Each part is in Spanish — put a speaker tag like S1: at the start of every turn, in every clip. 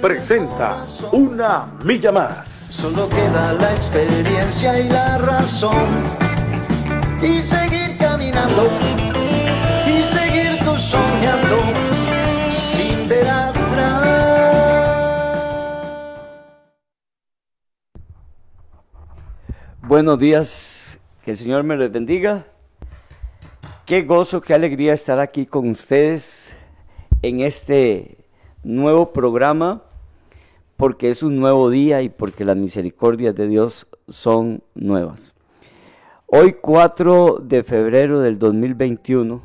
S1: presenta Una Milla Más.
S2: Solo queda la experiencia y la razón. Y seguir caminando. Y seguir tú soñando. Sin ver atrás.
S3: Buenos días, que el Señor me les bendiga. Qué gozo, qué alegría estar aquí con ustedes en este nuevo programa, porque es un nuevo día y porque las misericordias de Dios son nuevas. Hoy 4 de febrero del 2021,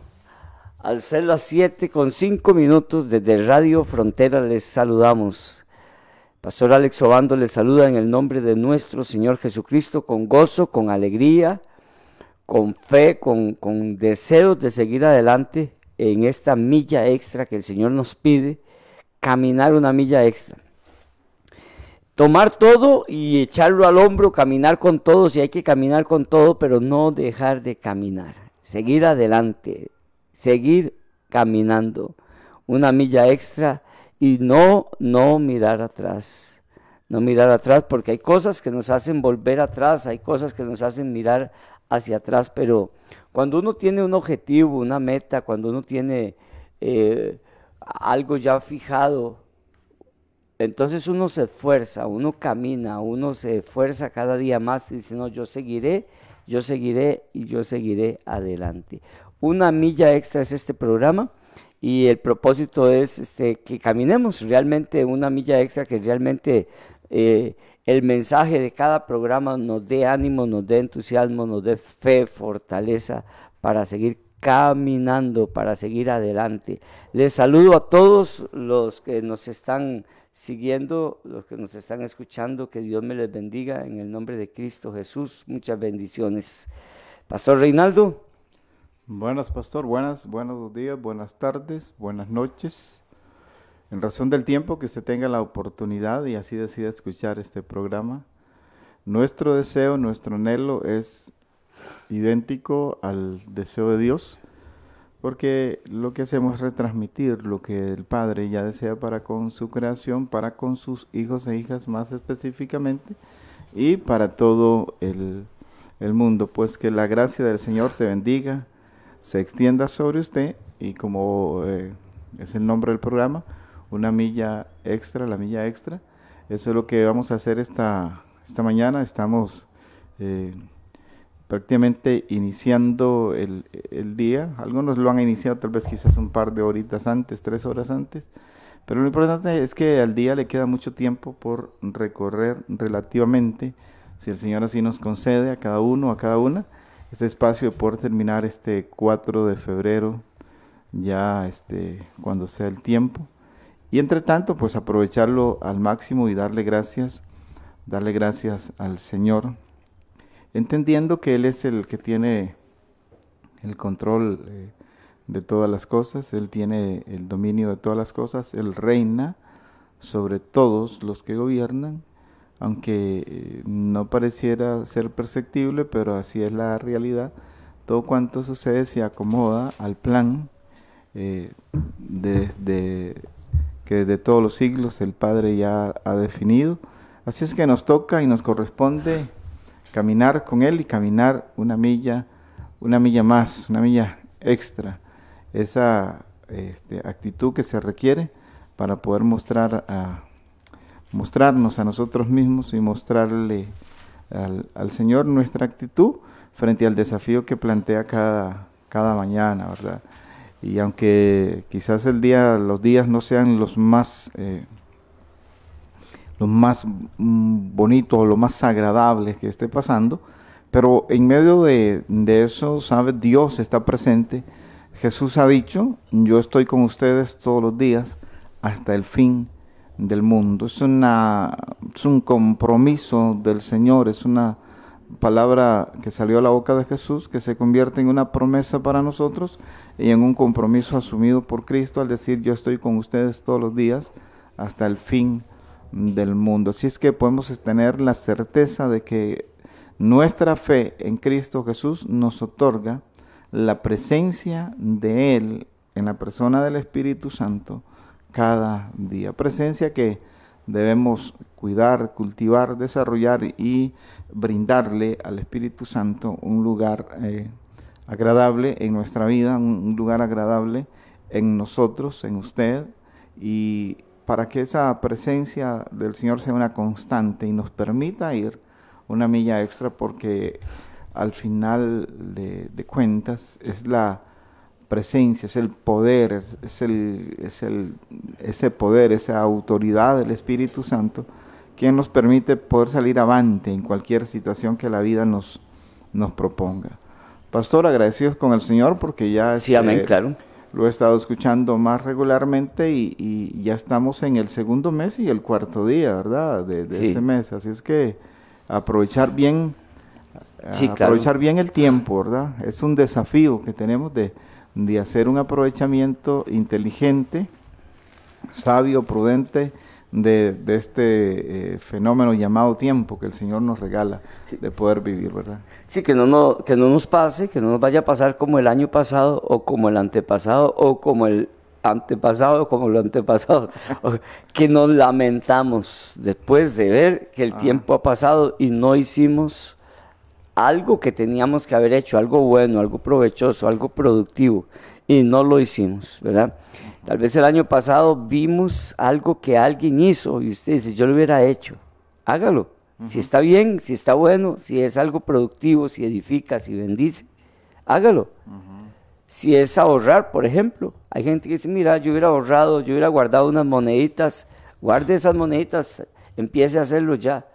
S3: al ser las 7 con 5 minutos desde Radio Frontera les saludamos. Pastor Alex Obando les saluda en el nombre de nuestro Señor Jesucristo con gozo, con alegría, con fe, con, con deseos de seguir adelante en esta milla extra que el Señor nos pide, caminar una milla extra. Tomar todo y echarlo al hombro, caminar con todo, si hay que caminar con todo, pero no dejar de caminar. Seguir adelante, seguir caminando una milla extra y no, no mirar atrás. No mirar atrás porque hay cosas que nos hacen volver atrás, hay cosas que nos hacen mirar hacia atrás, pero cuando uno tiene un objetivo, una meta, cuando uno tiene eh, algo ya fijado, entonces uno se esfuerza, uno camina, uno se esfuerza cada día más y dice, no, yo seguiré, yo seguiré y yo seguiré adelante. Una milla extra es este programa y el propósito es este, que caminemos realmente una milla extra, que realmente eh, el mensaje de cada programa nos dé ánimo, nos dé entusiasmo, nos dé fe, fortaleza para seguir caminando, para seguir adelante. Les saludo a todos los que nos están siguiendo, los que nos están escuchando, que Dios me les bendiga en el nombre de Cristo Jesús. Muchas bendiciones. Pastor Reinaldo.
S4: Buenas, pastor. Buenas, buenos días, buenas tardes, buenas noches. En razón del tiempo que usted tenga la oportunidad y así decida escuchar este programa, nuestro deseo, nuestro anhelo es idéntico al deseo de Dios, porque lo que hacemos es retransmitir lo que el Padre ya desea para con su creación, para con sus hijos e hijas más específicamente, y para todo el, el mundo. Pues que la gracia del Señor te bendiga, se extienda sobre usted y como eh, es el nombre del programa, una milla extra, la milla extra. Eso es lo que vamos a hacer esta, esta mañana. Estamos eh, prácticamente iniciando el, el, día. Algunos lo han iniciado tal vez quizás un par de horitas antes, tres horas antes. Pero lo importante es que al día le queda mucho tiempo por recorrer relativamente, si el Señor así nos concede a cada uno, a cada una este espacio de poder terminar este 4 de febrero, ya este, cuando sea el tiempo. Y entre tanto, pues aprovecharlo al máximo y darle gracias, darle gracias al Señor, entendiendo que Él es el que tiene el control eh, de todas las cosas, Él tiene el dominio de todas las cosas, Él reina sobre todos los que gobiernan aunque eh, no pareciera ser perceptible, pero así es la realidad, todo cuanto sucede se acomoda al plan eh, que desde todos los siglos el Padre ya ha definido. Así es que nos toca y nos corresponde caminar con Él y caminar una milla, una milla más, una milla extra, esa este, actitud que se requiere para poder mostrar a mostrarnos a nosotros mismos y mostrarle al, Señor nuestra actitud frente al desafío que plantea cada, cada mañana, ¿verdad? Y aunque quizás el día, los días no sean los más, eh, los más mm, bonitos los más agradables que esté pasando, pero en medio de, de eso, ¿sabe? Dios está presente. Jesús ha dicho, yo estoy con ustedes todos los días hasta el fin del mundo. Es, una, es un compromiso del Señor, es una palabra que salió a la boca de Jesús, que se convierte en una promesa para nosotros y en un compromiso asumido por Cristo al decir yo estoy con ustedes todos los días hasta el fin del mundo. Así es que podemos tener la certeza de que nuestra fe en Cristo Jesús nos otorga la presencia de Él en la persona del Espíritu Santo cada día. Presencia que debemos cuidar, cultivar, desarrollar y brindarle al Espíritu Santo un lugar eh, agradable en nuestra vida, un lugar agradable en nosotros, en usted, y para que esa presencia del Señor sea una constante y nos permita ir una milla extra porque al final de, cuentas es la presencia, es el poder, es, el, es el, ese poder, esa autoridad del Espíritu Santo quien nos permite poder salir avante en cualquier situación que la vida nos, nos proponga. Pastor, agradecidos con el Señor porque ya
S3: sí, amén,
S4: este,
S3: claro.
S4: Lo he estado escuchando más regularmente y, ya estamos en el segundo mes y el cuarto día, ¿verdad? De, este mes. Así es que aprovechar bien, aprovechar bien el tiempo, ¿verdad? Es un desafío que tenemos de, de hacer un aprovechamiento inteligente, sabio, prudente de, este eh, fenómeno llamado tiempo que el Señor nos regala de poder vivir, ¿verdad?
S3: Sí, que no, no, que no nos pase, que no nos vaya a pasar como el año pasado o como el antepasado o como el antepasado o como el antepasado, que nos lamentamos después de ver que el ah. tiempo ha pasado y no hicimos algo que teníamos que haber hecho, algo bueno, algo provechoso, algo productivo, y no lo hicimos, ¿verdad? Tal vez el año pasado vimos algo que alguien hizo y usted dice, yo lo hubiera hecho, hágalo. Si está bien, si está bueno, si es algo productivo, si edifica, si bendice, hágalo. Si es ahorrar, por ejemplo, hay gente que dice, mira, yo hubiera ahorrado, yo hubiera guardado unas moneditas, guarde esas moneditas, empiece a hacerlo ya.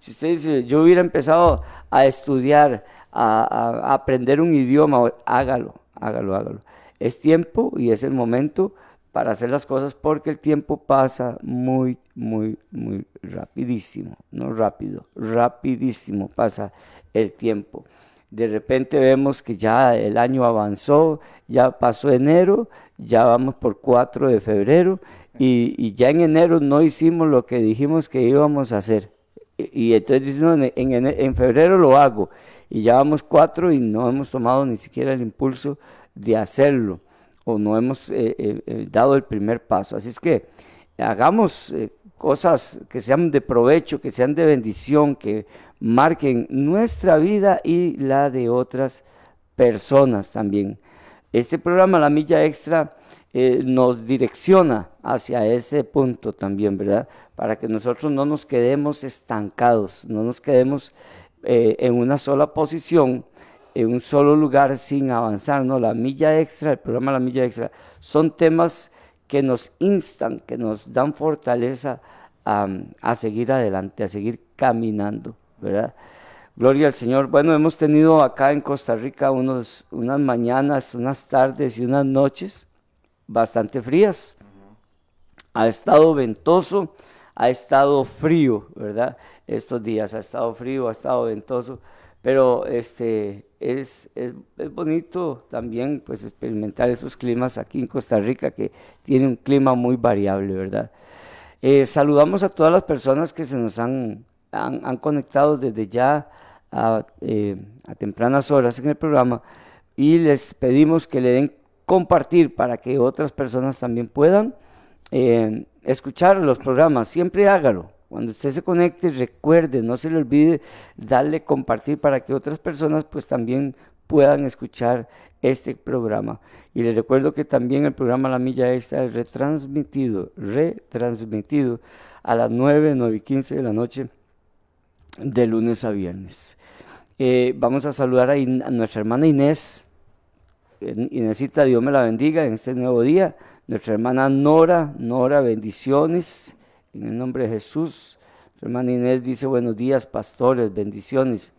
S3: Si usted dice, yo hubiera empezado a estudiar, a, aprender un idioma, hágalo, hágalo, hágalo. Es tiempo y es el momento para hacer las cosas porque el tiempo pasa muy, muy, muy rapidísimo, no rápido, rapidísimo pasa el tiempo. De repente vemos que ya el año avanzó, ya pasó enero, ya vamos por 4 de febrero y, ya en enero no hicimos lo que dijimos que íbamos a hacer. Y, entonces en, en, febrero lo hago y ya vamos 4 y no hemos tomado ni siquiera el impulso de hacerlo o no hemos eh, eh, eh, dado el primer paso. Así es que hagamos cosas que sean de provecho, que sean de bendición, que marquen nuestra vida y la de otras personas también. Este programa, La Milla Extra, nos direcciona hacia ese punto también, ¿verdad? Para que nosotros no nos quedemos estancados, no nos quedemos en una sola posición, en un solo lugar sin avanzar, ¿no? La milla extra, el programa La Milla Extra, son temas que nos instan, que nos dan fortaleza a, seguir adelante, a seguir caminando, ¿verdad? Gloria al Señor. Bueno, hemos tenido acá en Costa Rica unos, unas mañanas, unas tardes y unas noches bastante frías. Ha estado ventoso, ha estado frío, ¿verdad? Estos días ha estado frío, ha estado ventoso. Pero este, es, es, bonito también pues, experimentar esos climas aquí en Costa Rica, que tiene un clima muy variable, ¿verdad? Eh, saludamos a todas las personas que se nos han, han, conectado desde ya a, eh, a, tempranas horas en el programa y les pedimos que le den compartir para que otras personas también puedan eh, escuchar los programas. Siempre hágalo, cuando usted se conecte, recuerde, no se le olvide darle compartir para que otras personas pues también puedan escuchar este programa. Y les recuerdo que también el programa La Milla Extra es retransmitido, retransmitido a las 9, 9 y 15 de la noche de lunes a viernes. Eh, vamos a saludar a, nuestra hermana Inés. Inésita, Dios me la bendiga en este nuevo día. Nuestra hermana Nora, Nora, bendiciones. En el nombre de Jesús. Nuestra hermana Inés dice buenos días, pastores, bendiciones.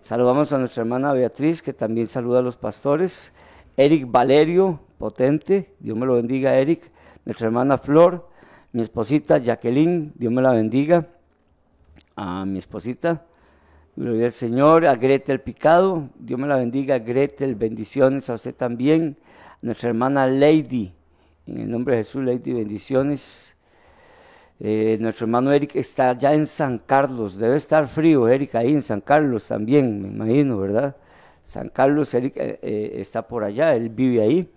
S3: Saludamos a nuestra hermana Beatriz, que también saluda a los pastores. Eric Valerio, potente, Dios me lo bendiga, Eric. Nuestra hermana Flor, mi esposita Jacqueline, Dios me la bendiga, a mi esposita, gloria al Señor, a Gretel Picado, Dios me la bendiga, Gretel, bendiciones a usted también, nuestra hermana Lady, en el nombre de Jesús, Lady, bendiciones. Eh, nuestro hermano Eric está ya en San Carlos, debe estar frío, Eric, ahí en San Carlos también, me imagino, ¿verdad? San Carlos, Eric eh, eh, está por allá, él vive ahí.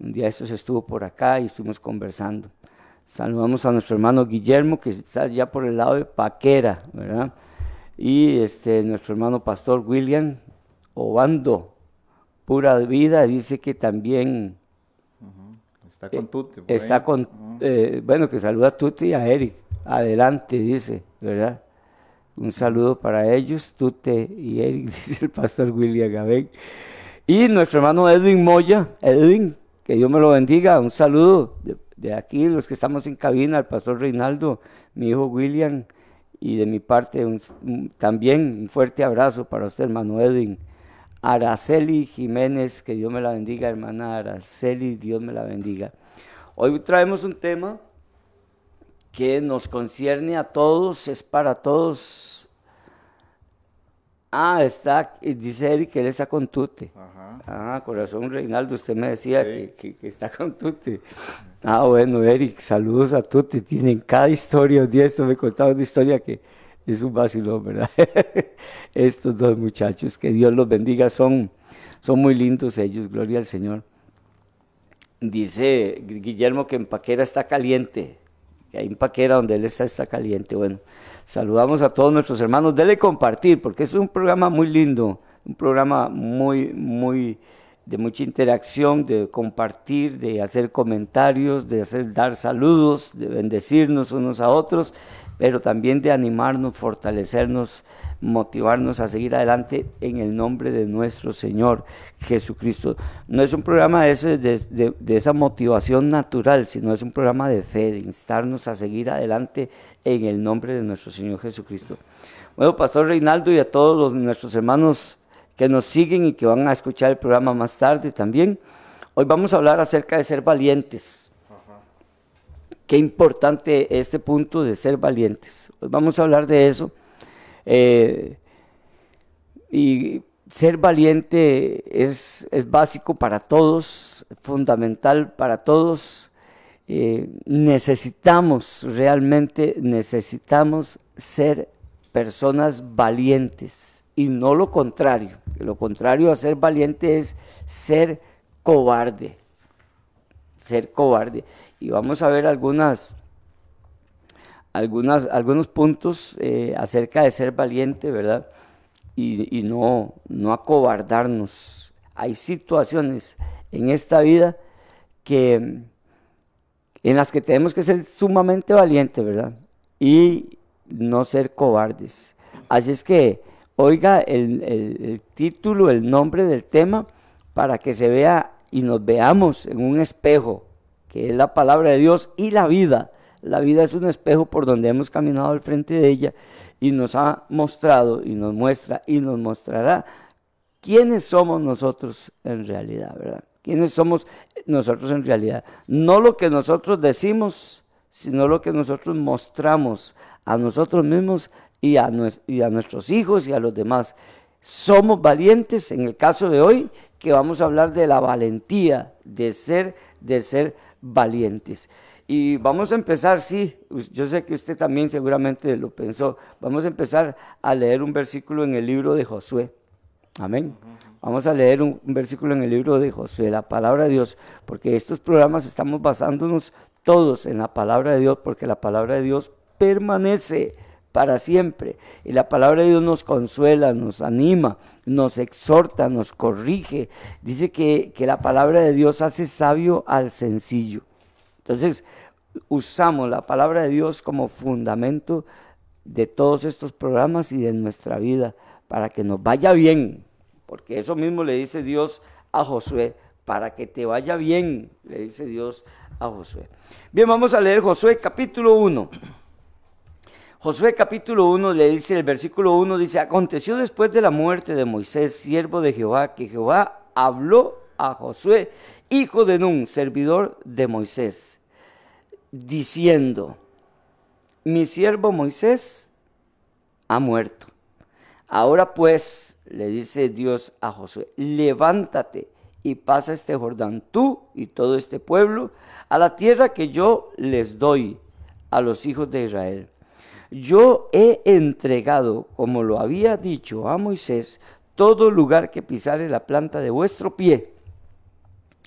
S3: Un día estos estuvo por acá y estuvimos conversando. Saludamos a nuestro hermano Guillermo, que está ya por el lado de Paquera, ¿verdad? Y este, nuestro hermano pastor William Obando, pura vida, dice que también
S4: Está con Tuti.
S3: Está con, eh, bueno, que saluda a Tuti y a Eric. Adelante, dice, ¿verdad? Un saludo para ellos, Tute y Eric, dice el pastor William Gabén. Y nuestro hermano Edwin Moya, Edwin, que Dios me lo bendiga, un saludo de, aquí, los que estamos en cabina, al pastor Reinaldo, mi hijo William, y de mi parte también un fuerte abrazo para usted, hermano Edwin. Araceli Jiménez, que Dios me la bendiga, hermana Araceli, Dios me la bendiga. Hoy traemos un tema que nos concierne a todos, es para todos. Ah, está, dice Eric que él está con Tute. Ajá. Ah, corazón Reinaldo, usted me decía que, está con Tute. Ah, bueno, Eric, saludos a Tute. Tienen cada historia, un día esto me contaba una historia que es un vacilón, ¿verdad? Estos dos muchachos, que Dios los bendiga, son, son muy lindos ellos, gloria al Señor. Dice Guillermo que en Paquera está caliente, que ahí en Paquera donde él está está caliente. Bueno, saludamos a todos nuestros hermanos, dele compartir, porque es un programa muy lindo, un programa muy, muy de mucha interacción, de compartir, de hacer comentarios, de hacer dar saludos, de bendecirnos unos a otros pero también de animarnos, fortalecernos, motivarnos a seguir adelante en el nombre de nuestro Señor Jesucristo. No es un programa ese de, esa motivación natural, sino es un programa de fe, de instarnos a seguir adelante en el nombre de nuestro Señor Jesucristo. Bueno, Pastor Reinaldo y a todos nuestros hermanos que nos siguen y que van a escuchar el programa más tarde también, hoy vamos a hablar acerca de ser valientes. Qué importante este punto de ser valientes. vamos a hablar de eso. Eh, y ser valiente es, es, básico para todos, fundamental para todos. Eh, necesitamos, realmente necesitamos ser personas valientes y no lo contrario. Lo contrario a ser valiente es ser cobarde. Ser cobarde y vamos a ver algunas, algunas algunos puntos eh, acerca de ser valiente, ¿verdad? Y, no, no acobardarnos. Hay situaciones en esta vida que en las que tenemos que ser sumamente valientes, ¿verdad? Y no ser cobardes. Así es que oiga el título, el nombre del tema, para que se vea y nos veamos en un espejo que es la palabra de Dios y la vida. La vida es un espejo por donde hemos caminado al frente de ella y nos ha mostrado y nos muestra y nos mostrará quiénes somos nosotros en realidad, ¿verdad? ¿Quiénes somos nosotros en realidad? No lo que nosotros decimos, sino lo que nosotros mostramos a nosotros mismos y a, y a nuestros hijos y a los demás. Somos valientes en el caso de hoy, que vamos a hablar de la valentía de ser, de ser valientes. Y vamos a empezar, sí, yo sé que usted también seguramente lo pensó, vamos a empezar a leer un versículo en el libro de Josué. Amén. Vamos a leer un, versículo en el libro de Josué, la palabra de Dios, porque estos programas estamos basándonos todos en la palabra de Dios, porque la palabra de Dios permanece para siempre. Y la palabra de Dios nos consuela, nos anima, nos exhorta, nos corrige. Dice que, la palabra de Dios hace sabio al sencillo. Entonces, usamos la palabra de Dios como fundamento de todos estos programas y de nuestra vida para que nos vaya bien. Porque eso mismo le dice Dios a Josué, para que te vaya bien, le dice Dios a Josué. Bien, vamos a leer Josué capítulo 1. Josué capítulo 1 le dice, el versículo 1 dice, aconteció después de la muerte de Moisés, siervo de Jehová, que Jehová habló a Josué, hijo de Nun, servidor de Moisés, diciendo, mi siervo Moisés ha muerto. Ahora pues, le dice Dios a Josué, levántate y pasa este Jordán, tú y todo este pueblo, a la tierra que yo les doy a los hijos de Israel. Yo he entregado, como lo había dicho a Moisés, todo lugar que pisare la planta de vuestro pie,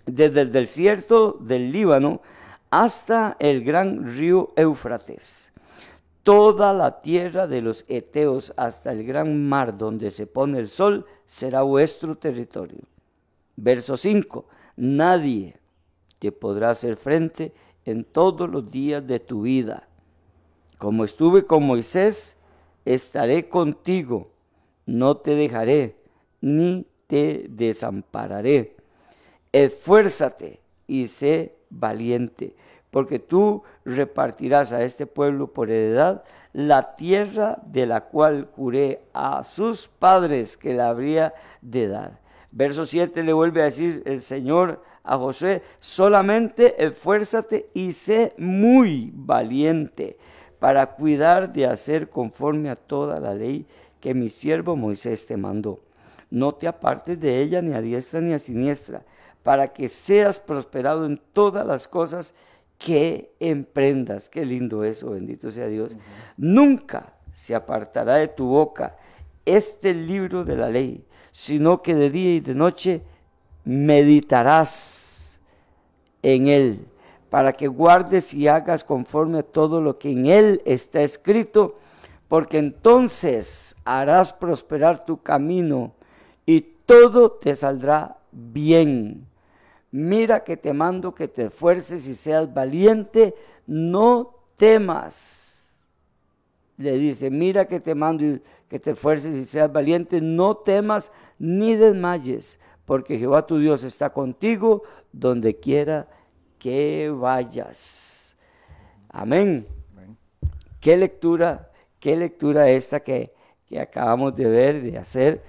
S3: desde el desierto del Líbano hasta el gran río Éufrates Toda la tierra de los Eteos hasta el gran mar donde se pone el sol será vuestro territorio. Verso 5. Nadie te podrá hacer frente en todos los días de tu vida. Como estuve con Moisés, estaré contigo. No te dejaré ni te desampararé. Esfuérzate y sé valiente porque tú repartirás a este pueblo por heredad la tierra de la cual juré a sus padres que la habría de dar. Verso 7 le vuelve a decir el Señor a José, solamente esfuérzate y sé muy valiente para cuidar de hacer conforme a toda la ley que mi siervo Moisés te mandó. No te apartes de ella ni a diestra ni a siniestra, para que seas prosperado en todas las cosas que emprendas. Qué lindo eso, bendito sea Dios. Nunca se apartará de tu boca este libro de la ley, sino que de día y de noche meditarás en él, para que guardes y hagas conforme a todo lo que en él está escrito, porque entonces harás prosperar tu camino y todo te saldrá bien mira que te mando que te esfuerces y seas valiente, no temas. Le dice, mira que te mando que te esfuerces y seas valiente, no temas ni desmayes, porque Jehová tu Dios está contigo donde quiera que vayas. Amén. Qué lectura, qué lectura esta que, que acabamos de ver, de hacer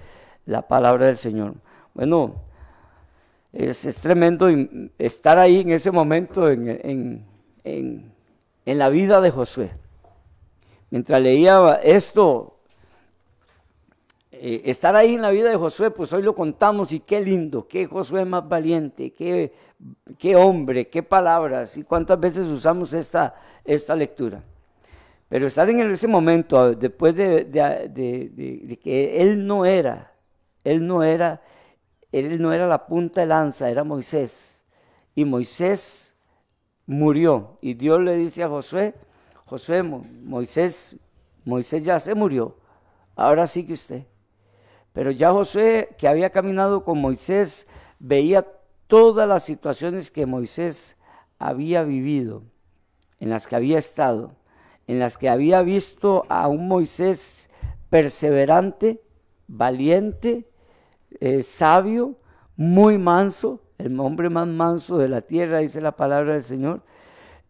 S3: la palabra del Señor. Bueno, es, tremendo estar ahí en ese momento en, la vida de Josué. Mientras leía esto, eh, estar ahí en la vida de Josué, pues hoy lo contamos y qué lindo, qué Josué más valiente, qué, qué hombre, qué palabras y cuántas veces usamos esta, esta lectura. Pero estar en ese momento, después de, de que él no era, él no era él no era la punta de lanza, era Moisés. Y Moisés murió. Y Dios le dice a Josué, Josué, Moisés, Moisés ya se murió. Ahora sigue usted. Pero ya Josué, que había caminado con Moisés, veía todas las situaciones que Moisés había vivido, en las que había estado, en las que había visto a un Moisés perseverante, valiente, eh, sabio, muy manso, el hombre más manso de la tierra, dice la palabra del Señor.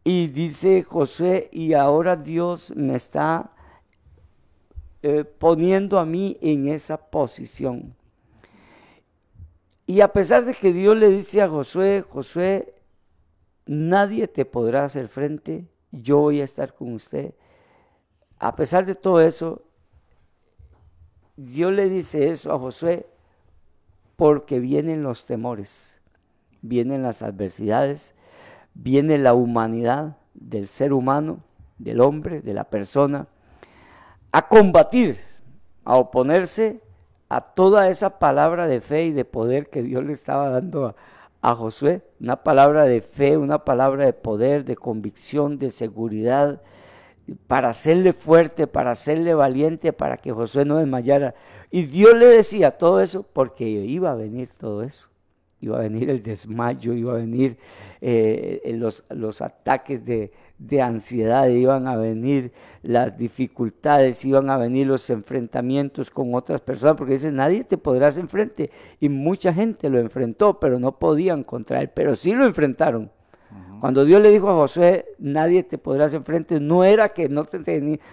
S3: Y dice José, y ahora Dios me está eh, poniendo a mí en esa posición. Y a pesar de que Dios le dice a Josué, Josué, nadie te podrá hacer frente, yo voy a estar con usted. A pesar de todo eso, Dios le dice eso a Josué porque vienen los temores, vienen las adversidades, viene la humanidad del ser humano, del hombre, de la persona, a combatir, a oponerse a toda esa palabra de fe y de poder que Dios le estaba dando a, Josué, una palabra de fe, una palabra de poder, de convicción, de seguridad, para hacerle fuerte, para hacerle valiente, para que Josué no desmayara. Y Dios le decía todo eso porque iba a venir todo eso. Iba a venir el desmayo, iba a venir eh, los, los, ataques de, de ansiedad, iban a venir las dificultades, iban a venir los enfrentamientos con otras personas, porque dice, nadie te podrás enfrente. Y mucha gente lo enfrentó, pero no podían contra él, pero sí lo enfrentaron. Cuando Dios le dijo a Josué, nadie te podrás enfrentar, no era que no,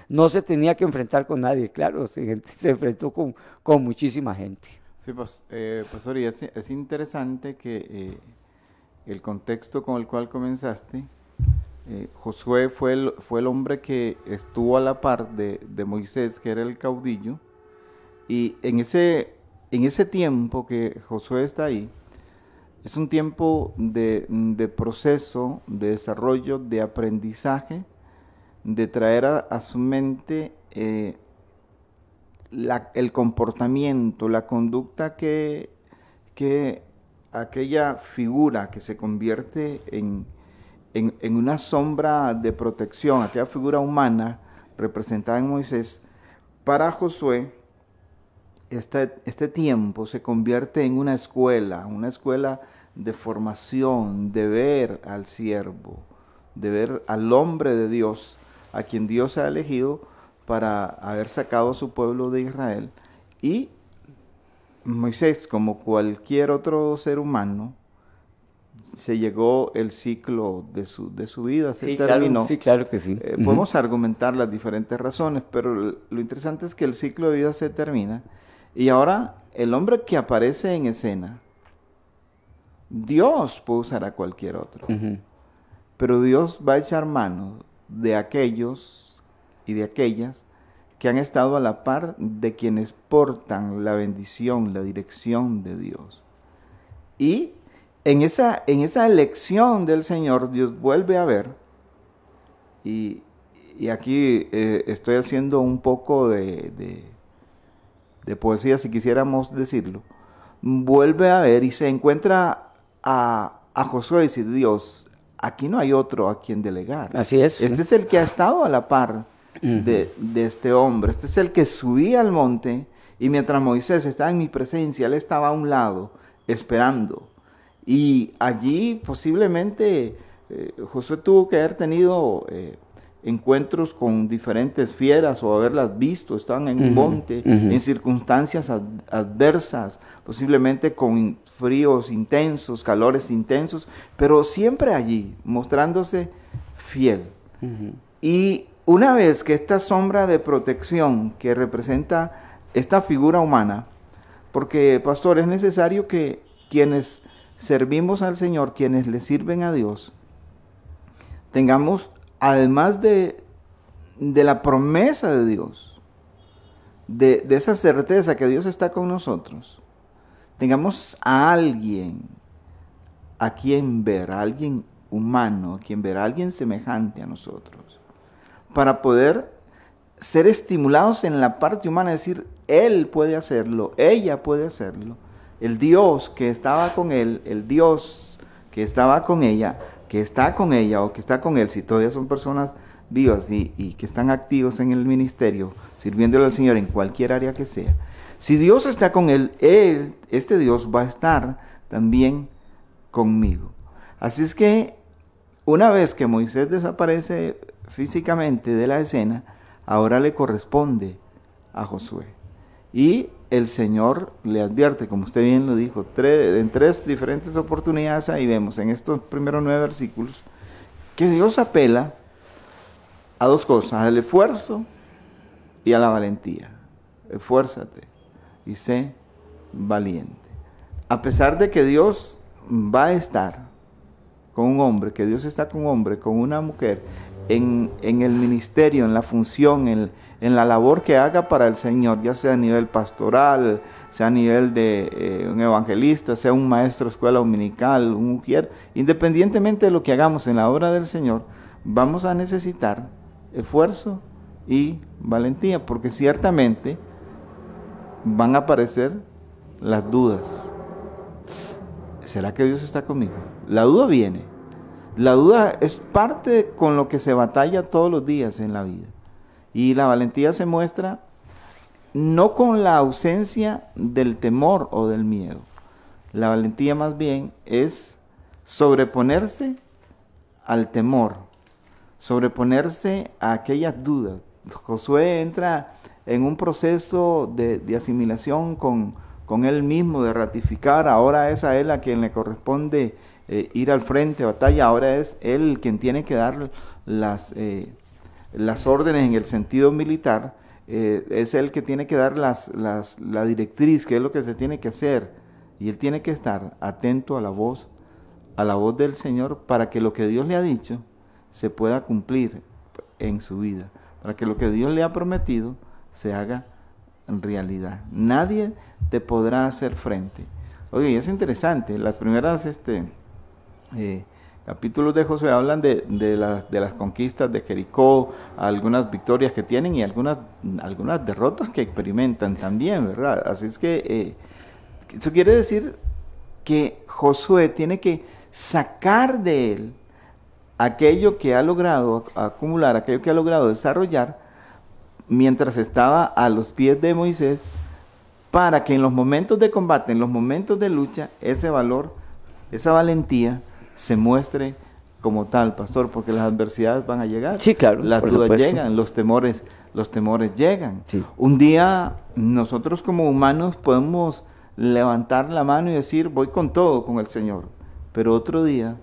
S3: no se tenía que enfrentar con nadie, claro, se, enfrentó con, con, muchísima gente.
S4: Sí, pues, eh, pastor, y es, interesante que eh, el contexto con el cual comenzaste Eh, Josué fue el, fue el hombre que estuvo a la par de, de Moisés, que era el caudillo, y en ese, en ese tiempo que Josué está ahí, es un tiempo de, de proceso, de desarrollo, de aprendizaje, de traer a, a su mente eh, el comportamiento, la conducta que, que aquella figura que se convierte en, en, en una sombra de protección, aquella figura humana representada en Moisés, para Josué, este, este tiempo se convierte en una escuela, una escuela de formación, de ver al siervo, de ver al hombre de Dios, a quien Dios ha elegido para haber sacado a su pueblo de Israel. Y Moisés, como cualquier otro ser humano, se llegó el ciclo de su, de su vida, se
S3: Sí,
S4: terminó.
S3: claro, sí, claro que sí.
S4: Eh. Podemos argumentar las diferentes razones, pero lo interesante es que el ciclo de vida se termina y ahora el hombre que aparece en escena, Dios puede usar a cualquier otro, pero Dios va a echar mano de aquellos y de aquellas que han estado a la par de quienes portan la bendición, la dirección de Dios. Y en esa, en esa elección del Señor, Dios vuelve a ver, y, y aquí eh, estoy haciendo un poco de, de, de poesía, si quisiéramos decirlo, vuelve a ver y se encuentra a, a Josué y dice, Dios, aquí no hay otro a quien delegar.
S3: Así es.
S4: Este es el que ha estado a la par de, de este hombre. Este es el que subía al monte y mientras Moisés estaba en mi presencia, él estaba a un lado esperando. Y allí posiblemente eh, Josué tuvo que haber tenido eh, encuentros con diferentes fieras o haberlas visto, estaban en un monte, en circunstancias ad- adversas, posiblemente con fríos intensos, calores intensos, pero siempre allí, mostrándose fiel. Y una vez que esta sombra de protección que representa esta figura humana, porque pastor, es necesario que quienes servimos al Señor, quienes le sirven a Dios, tengamos, además de, de la promesa de Dios, de, de esa certeza que Dios está con nosotros, tengamos a alguien a quien ver, a alguien humano, a quien ver, a alguien semejante a nosotros, para poder ser estimulados en la parte humana, es decir, él puede hacerlo, ella puede hacerlo, el Dios que estaba con él, el Dios que estaba con ella, que está con ella o que está con él, si todavía son personas vivas y, y que están activos en el ministerio, sirviéndole al Señor en cualquier área que sea, si Dios está con él, él, este Dios va a estar también conmigo. Así es que una vez que Moisés desaparece físicamente de la escena, ahora le corresponde a Josué. Y el Señor le advierte, como usted bien lo dijo, tre- en tres diferentes oportunidades ahí vemos en estos primeros nueve versículos, que Dios apela a dos cosas, al esfuerzo y a la valentía. Esfuérzate y sé valiente. A pesar de que Dios va a estar con un hombre, que Dios está con un hombre, con una mujer, en, el ministerio, en la función, en, en la labor que haga para el Señor, ya sea a nivel pastoral, sea a nivel de eh, un evangelista, sea un maestro de escuela dominical, un mujer, independientemente de lo que hagamos en la obra del Señor, vamos a necesitar esfuerzo y valentía, porque ciertamente van a aparecer las dudas. ¿Será que Dios está conmigo? La duda viene. La duda es parte con lo que se batalla todos los días en la vida. Y la valentía se muestra no con la ausencia del temor o del miedo. La valentía más bien es sobreponerse al temor, sobreponerse a aquellas dudas. Josué entra en un proceso de, de asimilación con, con él mismo, de ratificar, ahora es a él a quien le corresponde eh, ir al frente de batalla, ahora es él quien tiene que dar las, eh, las órdenes en el sentido militar, eh, es él que tiene que dar las, las, la directriz, que es lo que se tiene que hacer, y él tiene que estar atento a la voz, a la voz del Señor, para que lo que Dios le ha dicho se pueda cumplir en su vida, para que lo que Dios le ha prometido se haga realidad. Nadie te podrá hacer frente. Oye, es interesante, las primeras este, eh, capítulos de Josué hablan de, de, las conquistas de Jericó, algunas victorias que tienen y algunas, algunas derrotas que experimentan también, ¿verdad? Así es que eh, eso quiere decir que Josué tiene que sacar de él aquello que ha logrado acumular, aquello que ha logrado desarrollar mientras estaba a los pies de Moisés, para que en los momentos de combate, en los momentos de lucha, ese valor, esa valentía se muestre como tal, pastor, porque las adversidades van a llegar.
S3: Sí, claro.
S4: Las dudas llegan, los temores, los temores llegan. Un día nosotros como humanos podemos levantar la mano y decir, voy con todo con el Señor. Pero otro día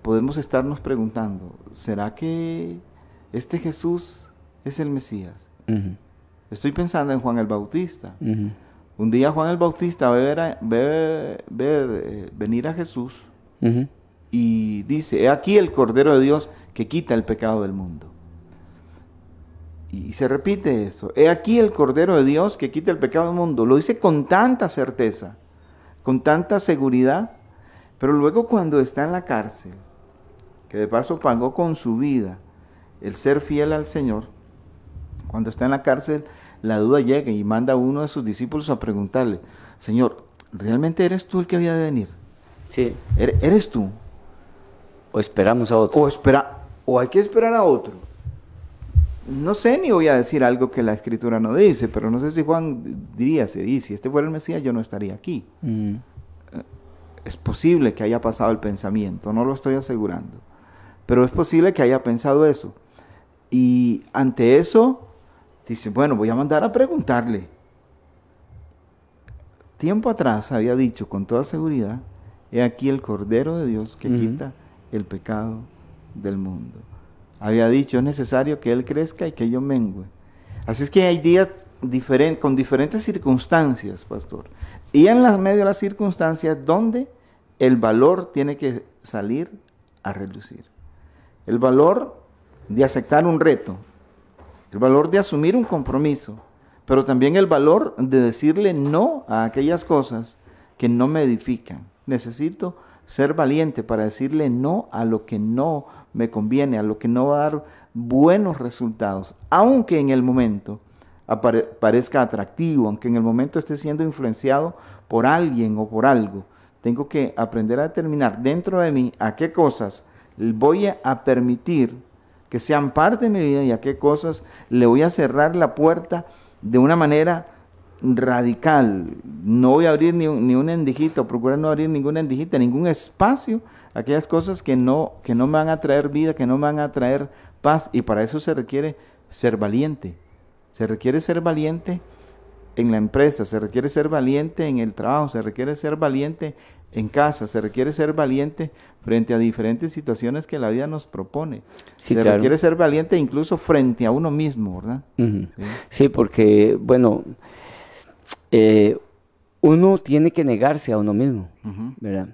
S4: podemos estarnos preguntando, ¿será que este Jesús es el Mesías? Estoy pensando en Juan el Bautista. Un día Juan el Bautista ve, ver, eh, venir a Jesús y dice, he aquí el Cordero de Dios que quita el pecado del mundo. Y se repite eso, he aquí el Cordero de Dios que quita el pecado del mundo. Lo dice con tanta certeza, con tanta seguridad, pero luego cuando está en la cárcel, que de paso pagó con su vida el ser fiel al Señor, cuando está en la cárcel, la duda llega y manda a uno de sus discípulos a preguntarle, Señor, ¿realmente eres tú el que había de venir?
S3: Sí.
S4: ¿Eres tú?
S3: O esperamos a otro.
S4: O, espera, o hay que esperar a otro. No sé ni voy a decir algo que la escritura no dice, pero no sé si Juan diría, si este fuera el Mesías yo no estaría aquí. Mm. Es posible que haya pasado el pensamiento, no lo estoy asegurando, pero es posible que haya pensado eso. Y ante eso, Dice, bueno, voy a mandar a preguntarle. Tiempo atrás había dicho con toda seguridad, he aquí el Cordero de Dios que quita el pecado del mundo. Había dicho, es necesario que Él crezca y que yo mengue. Así es que hay días con diferentes circunstancias, pastor. Y en las medio de las circunstancias donde el valor tiene que salir a relucir. El valor de aceptar un reto, el valor de asumir un compromiso, pero también el valor de decirle no a aquellas cosas que no me edifican. Necesito ser valiente para decirle no a lo que no me conviene, a lo que no va a dar buenos resultados, aunque en el momento parezca atractivo, aunque en el momento esté siendo influenciado por alguien o por algo. Tengo que aprender a determinar dentro de mí a qué cosas voy a permitir que sean parte de mi vida y a qué cosas le voy a cerrar la puerta de una manera radical. No voy a abrir ni, ni una endijita, o procurar no abrir ninguna endijita, ningún espacio, aquellas cosas que no, que no me van a traer vida, que no me van a traer paz. Y para eso se requiere ser valiente. Se requiere ser valiente en la empresa, se requiere ser valiente en el trabajo, se requiere ser valiente en casa, se requiere ser valiente frente a diferentes situaciones que la vida nos propone. se requiere ser valiente incluso frente a uno mismo, ¿verdad?
S3: ¿Sí? porque, bueno, eh, uno tiene que negarse a uno mismo, ¿verdad?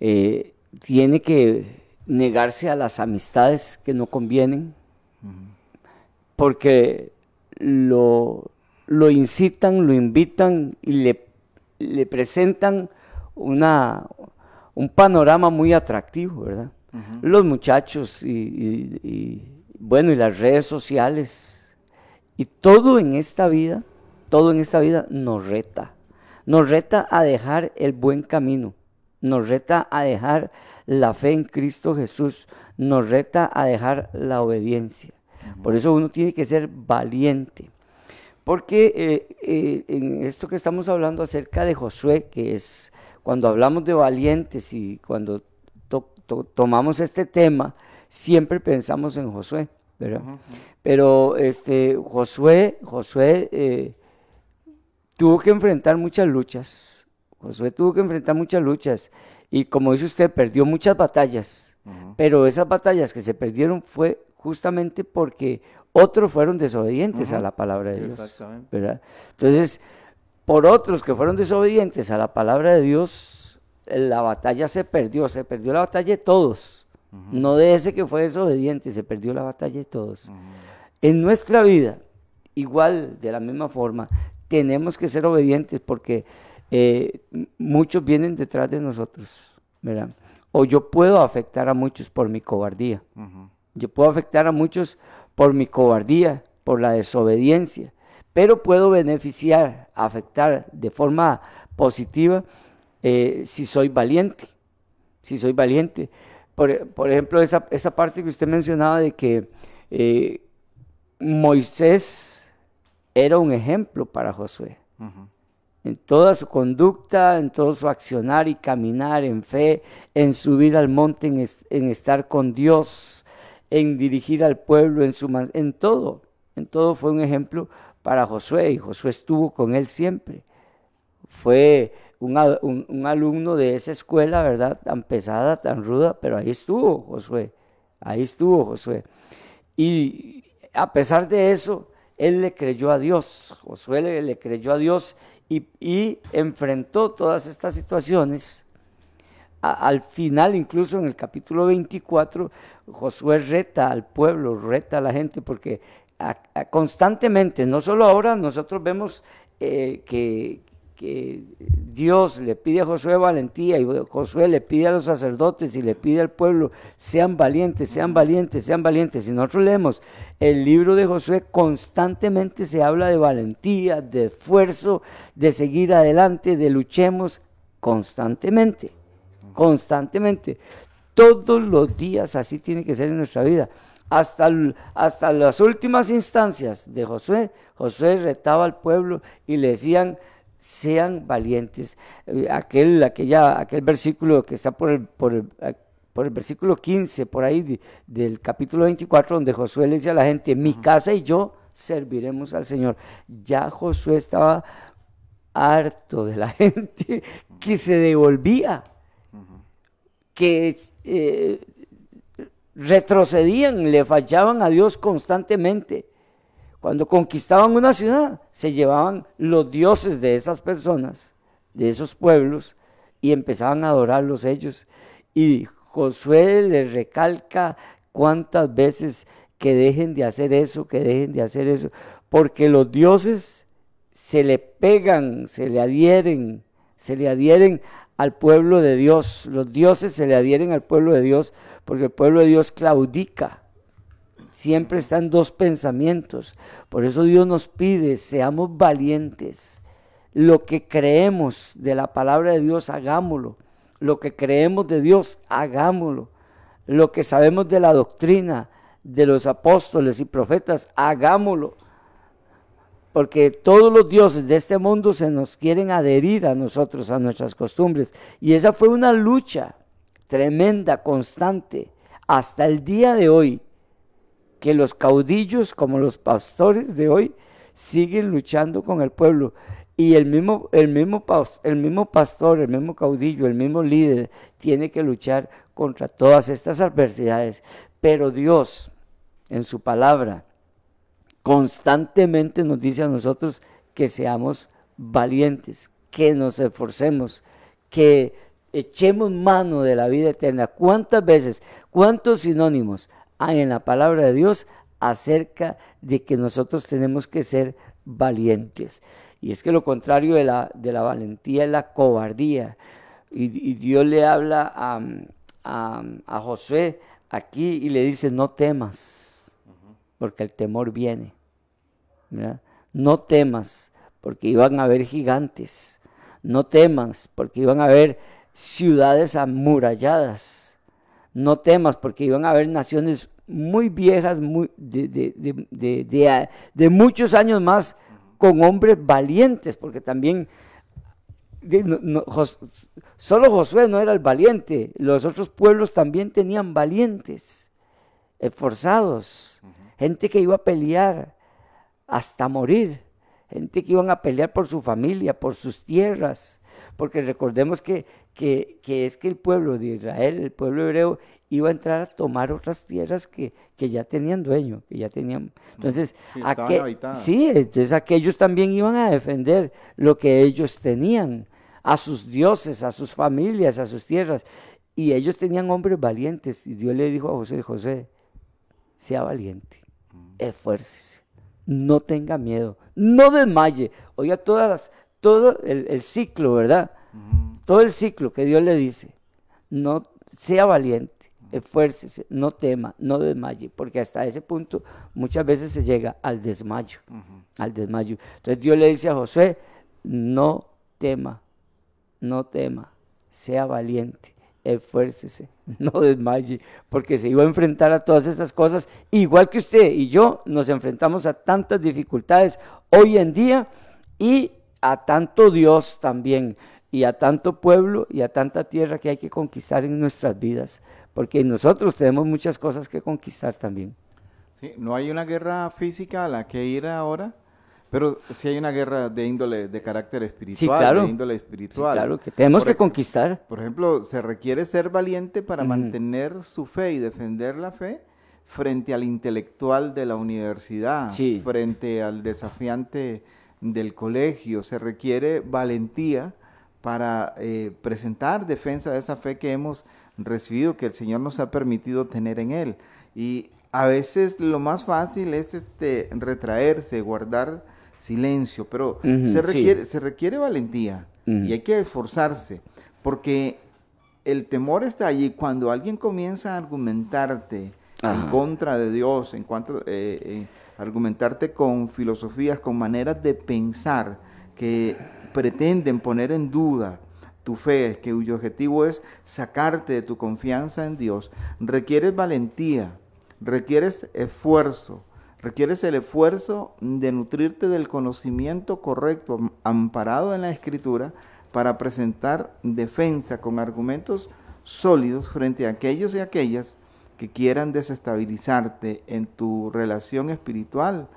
S3: Eh, tiene que negarse a las amistades que no convienen, porque lo, lo incitan, lo invitan y le, le presentan una, un panorama muy atractivo, ¿verdad? Los muchachos y, bueno, y las redes sociales y todo en esta vida, todo en esta vida nos reta. Nos reta a dejar el buen camino, nos reta a dejar la fe en Cristo Jesús, nos reta a dejar la obediencia. Por eso uno tiene que ser valiente. Porque eh, eh, en esto que estamos hablando acerca de Josué, que es cuando hablamos de valientes y cuando tomamos este tema, siempre pensamos en Josué, ¿verdad? Pero este, Josué, Josué eh, tuvo que enfrentar muchas luchas. Josué tuvo que enfrentar muchas luchas. Y como dice usted, perdió muchas batallas. Pero esas batallas que se perdieron fue justamente porque otros fueron desobedientes a la palabra de Dios. ¿verdad? Entonces, por otros que fueron desobedientes a la palabra de Dios, la batalla se perdió, se perdió la batalla de todos, no de ese que fue desobediente, se perdió la batalla de todos. En nuestra vida, igual, de la misma forma, tenemos que ser obedientes porque eh, muchos vienen detrás de nosotros, ¿verdad? O yo puedo afectar a muchos por mi cobardía. Yo puedo afectar a muchos por mi cobardía, por la desobediencia, pero puedo beneficiar, afectar de forma positiva eh, si soy valiente, si soy valiente. Por, ejemplo, esa, esa, parte que usted mencionaba de que eh, Moisés era un ejemplo para Josué. En toda su conducta, en todo su accionar y caminar en fe, en subir al monte, en, estar con Dios, en dirigir al pueblo, en, su, en todo. En todo fue un ejemplo para Josué y Josué estuvo con él siempre. Fue un, un, alumno de esa escuela, ¿verdad? Tan pesada, tan ruda, pero ahí estuvo Josué. Ahí estuvo Josué. Y a pesar de eso, él le creyó a Dios. Josué le, creyó a Dios y, enfrentó todas estas situaciones. al final, incluso en el capítulo 24, Josué reta al pueblo, reta a la gente, porque constantemente, no solo ahora, nosotros vemos eh, que, que Dios le pide a Josué valentía y Josué le pide a los sacerdotes y le pide al pueblo, sean valientes, sean valientes, sean valientes. Si nosotros leemos el libro de Josué, constantemente se habla de valentía, de esfuerzo, de seguir adelante, de luchemos constantemente, constantemente. Todos los días así tiene que ser en nuestra vida. Hasta, hasta las últimas instancias de Josué, Josué retaba al pueblo y le decían, sean valientes. Eh, aquel, aquella, aquel versículo que está por el, por el, eh, por el versículo 15, por ahí del capítulo 24, donde Josué le dice a la gente, mi casa y yo serviremos al Señor. Ya Josué estaba harto de la gente que se devolvía, que eh, retrocedían, le fallaban a Dios constantemente. Cuando conquistaban una ciudad, se llevaban los dioses de esas personas, de esos pueblos, y empezaban a adorarlos ellos. Y Josué les recalca cuántas veces que dejen de hacer eso, que dejen de hacer eso, porque los dioses se le pegan, se le adhieren, se le adhieren al pueblo de Dios. Los dioses se le adhieren al pueblo de Dios porque el pueblo de Dios claudica Siempre están dos pensamientos. Por eso Dios nos pide, seamos valientes. Lo que creemos de la palabra de Dios, hagámoslo. Lo que creemos de Dios, hagámoslo. Lo que sabemos de la doctrina de los apóstoles y profetas, hagámoslo. Porque todos los dioses de este mundo se nos quieren adherir a nosotros, a nuestras costumbres. Y esa fue una lucha tremenda, constante, hasta el día de hoy que los caudillos como los pastores de hoy siguen luchando con el pueblo. Y el mismo, el, mismo, el mismo pastor, el mismo caudillo, el mismo líder tiene que luchar contra todas estas adversidades. Pero Dios, en su palabra, constantemente nos dice a nosotros que seamos valientes, que nos esforcemos, que echemos mano de la vida eterna. ¿Cuántas veces, cuántos sinónimos en la palabra de Dios acerca de que nosotros tenemos que ser valientes. Y es que lo contrario de la, de la valentía es la cobardía. Y, Dios le habla a, a, Josué aquí y le dice, no temas, porque el temor viene. No temas, porque iban a haber gigantes. No temas, porque iban a haber ciudades amuralladas no temas, porque iban a haber naciones muy viejas, muy, de, muchos años más, con hombres valientes, porque también solo Josué no era el valiente, los otros pueblos también tenían valientes, esforzados, gente que iba a pelear hasta morir, gente que iban a pelear por su familia, por sus tierras, porque recordemos que, que, es que el pueblo de Israel, el pueblo hebreo, iba a entrar a tomar otras tierras que, ya tenían dueño, que ya tenían... Entonces, sí, entonces aquellos también iban a defender lo que ellos tenían, a sus dioses, a sus familias, a sus tierras. Y ellos tenían hombres valientes. Y Dios le dijo a José, José, sea valiente, esfuércese, no tenga miedo, no desmaye. Oiga, todas todo el, ciclo, ¿verdad? Todo el ciclo que Dios le dice. No sea valiente, esfuércese, no tema, no desmaye, porque hasta ese punto muchas veces se llega al desmayo, al desmayo. Entonces Dios le dice a José, no tema, no tema, sea valiente, esfuércese, no desmaye, porque se iba a enfrentar a todas estas cosas, igual que usted y yo nos enfrentamos a tantas dificultades hoy en día y a tanto Dios también, y a tanto pueblo y a tanta tierra que hay que conquistar en nuestras vidas, porque nosotros tenemos muchas cosas que conquistar también.
S4: Sí, no hay una guerra física a la que ir ahora, pero sí hay una guerra de índole, de carácter espiritual, de índole espiritual.
S3: claro, que tenemos que conquistar.
S4: Por ejemplo, se requiere ser valiente para mantener su fe y defender la fe frente al intelectual de la universidad, frente al desafiante del colegio. Se requiere valentía para eh, presentar defensa de esa fe que hemos recibido, que el Señor nos ha permitido tener en Él. Y a veces lo más fácil es este, retraerse, guardar silencio, pero se, requiere, se requiere valentía y hay que esforzarse, porque el temor está allí. Cuando alguien comienza a argumentarte en contra de Dios, en cuanto eh, eh, argumentarte con filosofías, con maneras de pensar que pretenden poner en duda tu fe, que cuyo objetivo es sacarte de tu confianza en Dios, requieres valentía, requieres esfuerzo, Requieres el esfuerzo de nutrirte del conocimiento correcto, amparado en la escritura, para presentar defensa con argumentos sólidos frente a aquellos y aquellas que quieran desestabilizarte en tu relación espiritual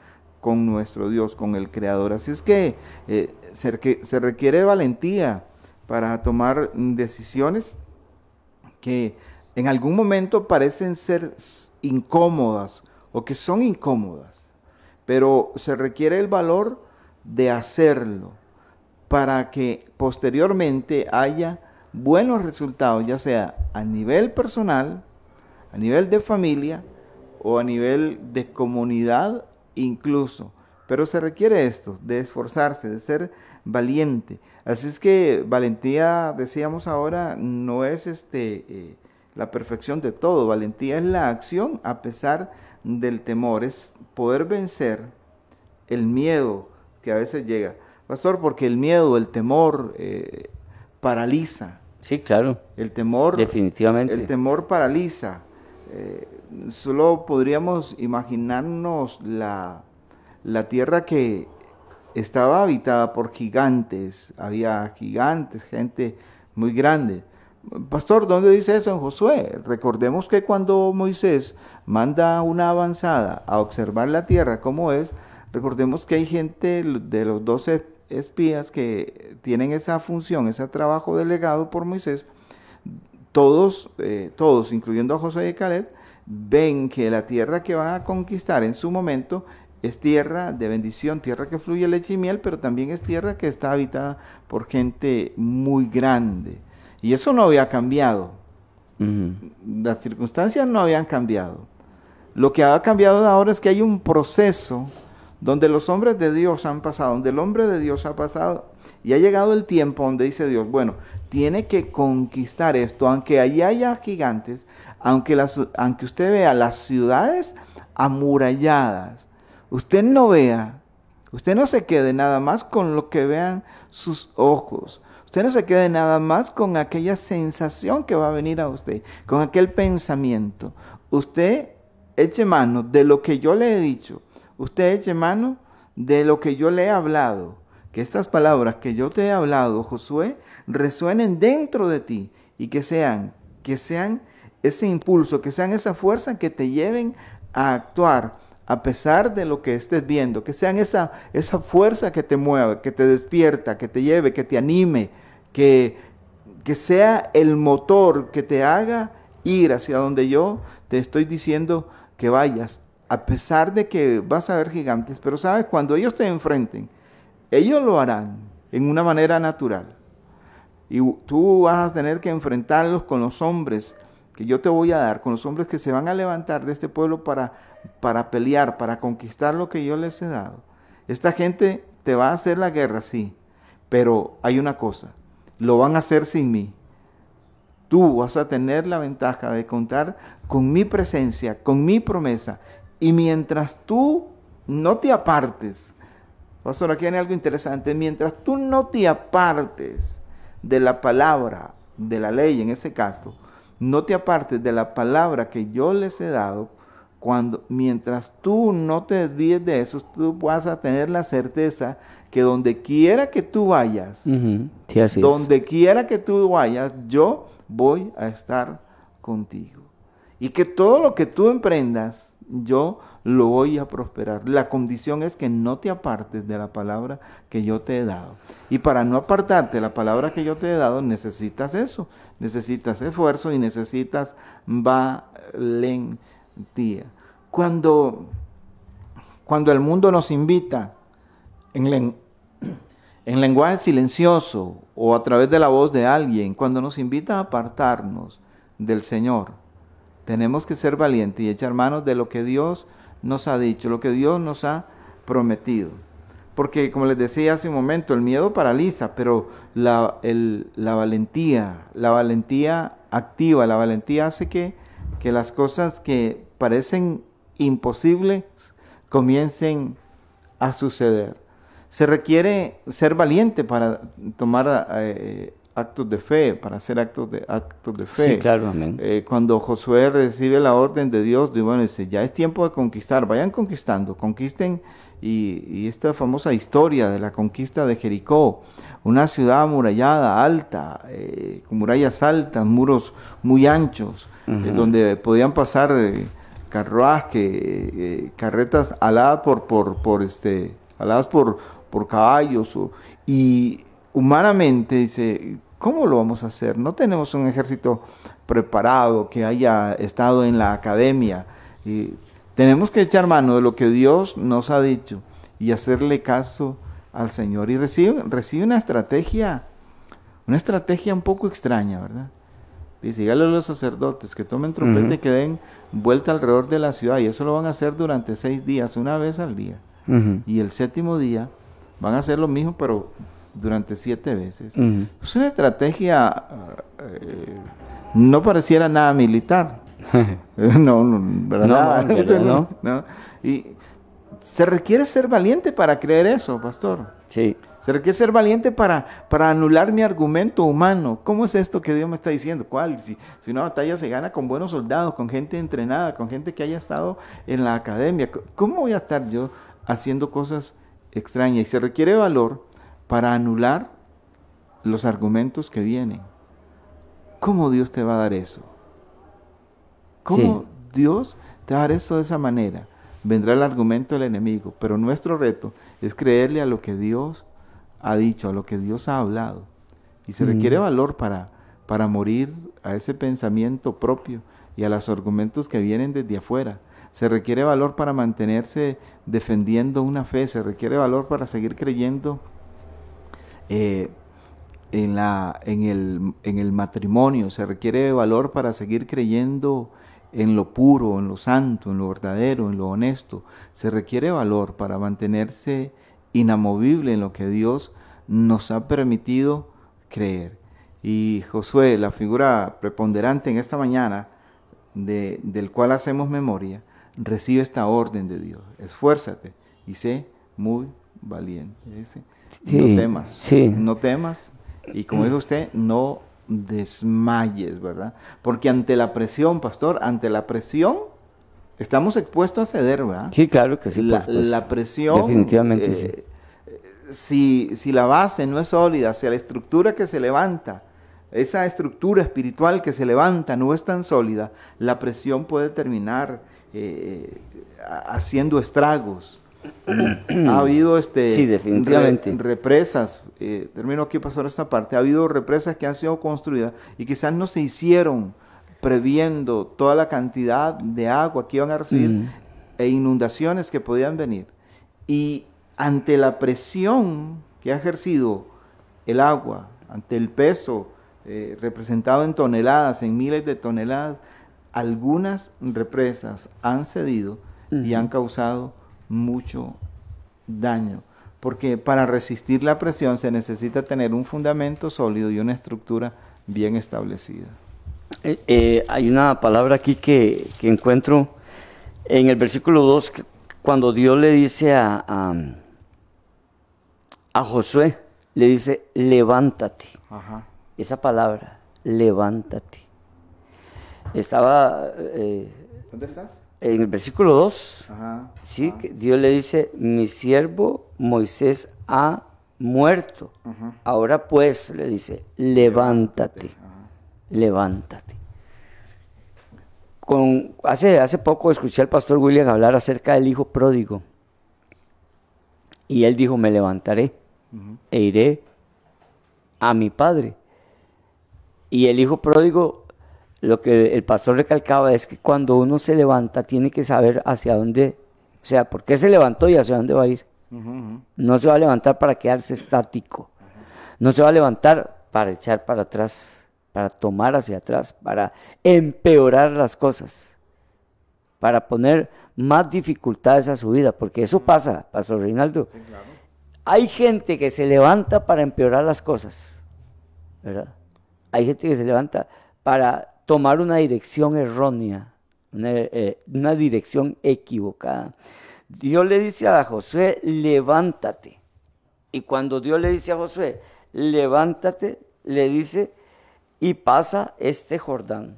S4: con nuestro Dios, con el Creador. Así es que eh, se, se requiere valentía para tomar decisiones que en algún momento parecen ser incómodas o que son incómodas, pero se requiere el valor de hacerlo para que posteriormente haya buenos resultados, ya sea a nivel personal, a nivel de familia o a nivel de comunidad incluso. Pero se requiere esto, de esforzarse, de ser valiente. Así es que valentía, decíamos ahora, no es este, eh, la perfección de todo. Valentía es la acción a pesar del temor, es poder vencer el miedo que a veces llega. Pastor, porque el miedo, el temor eh, paraliza.
S3: Sí, claro.
S4: El temor.
S3: Definitivamente.
S4: El temor paraliza. Eh, solo podríamos imaginarnos la, la tierra que estaba habitada por gigantes. Había gigantes, gente muy grande. Pastor, ¿dónde dice eso en Josué? Recordemos que cuando Moisés manda una avanzada a observar la tierra como es, recordemos que hay gente de los doce espías que tienen esa función, ese trabajo delegado por Moisés. Todos, eh, todos, incluyendo a Josué y Caleb, ven que la tierra que van a conquistar en su momento es tierra de bendición, tierra que fluye leche y miel, pero también es tierra que está habitada por gente muy grande. Y eso no había cambiado. Las circunstancias no habían cambiado. Lo que ha cambiado ahora es que hay un proceso donde los hombres de Dios han pasado, donde el hombre de Dios ha pasado y ha llegado el tiempo donde dice Dios, bueno, tiene que conquistar esto, aunque allí haya gigantes, aunque, las, aunque usted vea las ciudades amuralladas, usted no vea, usted no se quede nada más con lo que vean sus ojos, Usted no se quede nada más con aquella sensación que va a venir a usted, con aquel pensamiento. Usted eche mano de lo que yo le he dicho. Usted eche mano de lo que yo le he hablado. Que estas palabras que yo te he hablado, Josué, resuenen dentro de ti y que sean, que sean ese impulso, que sean esa fuerza que te lleven a actuar a pesar de lo que estés viendo, que sean esa, esa fuerza que te mueve, que te despierta, que te lleve, que te anime, que, que sea el motor que te haga ir hacia donde yo te estoy diciendo que vayas, a pesar de que vas a ver gigantes, pero sabes, cuando ellos te enfrenten, ellos lo harán en una manera natural. y tú vas a tener que enfrentarlos con los hombres que yo te voy a dar, con los hombres que se van a levantar de este pueblo para, para pelear, para conquistar lo que yo les he dado. Esta gente te va a hacer la guerra, sí, pero hay una cosa, lo van a hacer sin mí. Tú vas a tener la ventaja de contar con mi presencia, con mi promesa. Y mientras tú no te apartes, pastor, aquí hay algo interesante, mientras tú no te apartes de la palabra, de la ley en ese caso, no te apartes de la palabra que yo les he dado, cuando mientras tú no te desvíes de eso, tú vas a tener la certeza que donde quiera que tú vayas, donde quiera que tú vayas, yo voy a estar contigo. Y que todo lo que tú emprendas, yo lo voy a prosperar. La condición es que no te apartes de la palabra que yo te he dado. Y para no apartarte de la palabra que yo te he dado, necesitas eso. Necesitas esfuerzo y necesitas valentía. Cuando, cuando el mundo nos invita en, en lenguaje silencioso o a través de la voz de alguien, cuando nos invita a apartarnos del Señor, tenemos que ser valientes y echar manos de lo que Dios nos ha dicho, lo que Dios nos ha prometido. Porque como les decía hace un momento, el miedo paraliza, pero la, la valentía, la valentía activa, la valentía hace que, que las cosas que parecen imposibles comiencen a suceder. Se requiere ser valiente para tomar eh, actos de fe, para hacer actos de, actos de fe.
S3: Sí, claro, amén.
S4: Eh, cuando Josué recibe la orden de Dios, bueno, dice, ya es tiempo de conquistar, vayan conquistando, conquisten, y, esta famosa historia de la conquista de Jericó, una ciudad amurallada, alta, eh, con murallas altas, muros muy anchos, donde podían pasar carruajes, carretas aladas por, por, por este, aladas por por caballos. y humanamente dice, ¿cómo lo vamos a hacer? No tenemos un ejército preparado que haya estado en la academia. Y tenemos que echar mano de lo que Dios nos ha dicho y hacerle caso al Señor. Y recibe, recibe una estrategia, una estrategia un poco extraña, ¿verdad? Dice, dígale a los sacerdotes que tomen trompeta y que den vuelta alrededor de la ciudad. Y eso lo van a hacer durante seis días, una vez al día. Y el séptimo día van a hacer lo mismo, pero durante siete veces. Es una estrategia, eh, no pareciera nada militar. no, no, ¿verdad? No, no, Y se requiere ser valiente para creer eso, pastor.
S3: Sí.
S4: Se requiere ser valiente para, para anular mi argumento humano. ¿Cómo es esto que Dios me está diciendo? ¿Cuál? Si, si una batalla se gana con buenos soldados, con gente entrenada, con gente que haya estado en la academia, ¿cómo voy a estar yo haciendo cosas extraña y se requiere valor para anular los argumentos que vienen. ¿Cómo Dios te va a dar eso? ¿Cómo Dios te va a dar eso de esa manera? Vendrá el argumento del enemigo, pero nuestro reto es creerle a lo que Dios ha dicho, a lo que Dios ha hablado. Y se requiere valor para, para morir a ese pensamiento propio y a los argumentos que vienen desde afuera. Se requiere valor para mantenerse defendiendo una fe, se requiere valor para seguir creyendo eh, en, la, en, el, en el matrimonio, se requiere valor para seguir creyendo en lo puro, en lo santo, en lo verdadero, en lo honesto. Se requiere valor para mantenerse inamovible en lo que Dios nos ha permitido creer. Y Josué, la figura preponderante en esta mañana, de, del cual hacemos memoria, recibe esta orden de Dios. Esfuérzate y sé muy valiente. no temas, no temas. Y como dijo usted, no desmayes, ¿verdad? Porque ante la presión, pastor, ante la presión, estamos expuestos a ceder, ¿verdad?
S3: Sí, claro que sí.
S4: La, presión.
S3: Definitivamente sí.
S4: Eh, si, si la base no es sólida, si la estructura que se levanta, esa estructura espiritual que se levanta no es tan sólida, la presión puede terminar eh, haciendo estragos. ha habido este
S3: sí, definitivamente.
S4: represas, eh, termino aquí pasar esta parte, ha habido represas que han sido construidas y quizás no se hicieron previendo toda la cantidad de agua que iban a recibir mm. e inundaciones que podían venir. Y ante la presión que ha ejercido el agua, ante el peso eh, representado en toneladas, en miles de toneladas, algunas represas han cedido y han causado mucho daño. Porque para resistir la presión se necesita tener un fundamento sólido y una estructura bien establecida.
S3: Eh, eh, hay una palabra aquí que, encuentro en el versículo 2, cuando Dios le dice a, a, Josué, le dice, levántate. Esa palabra, levántate. Estaba...
S4: Eh, ¿Dónde estás?
S3: En el versículo 2, ¿sí? Dios le dice, mi siervo Moisés ha muerto. Ahora pues, le dice, levántate levántate. Con, hace, hace poco escuché al pastor William hablar acerca del hijo pródigo. Y él dijo, me levantaré e iré a mi padre. Y el hijo pródigo, lo que el pastor recalcaba es que cuando uno se levanta tiene que saber hacia dónde, o sea, por qué se levantó y hacia dónde va a ir. No se va a levantar para quedarse estático. No se va a levantar para echar para atrás para tomar hacia atrás, para empeorar las cosas, para poner más dificultades a su vida, porque eso pasa, Pastor Reinaldo. Hay gente que se levanta para empeorar las cosas, ¿verdad? Hay gente que se levanta para tomar una dirección errónea, una, eh, una dirección equivocada. Dios le dice a Josué, levántate. Y cuando Dios le dice a Josué, levántate, le dice, y pasa este Jordán.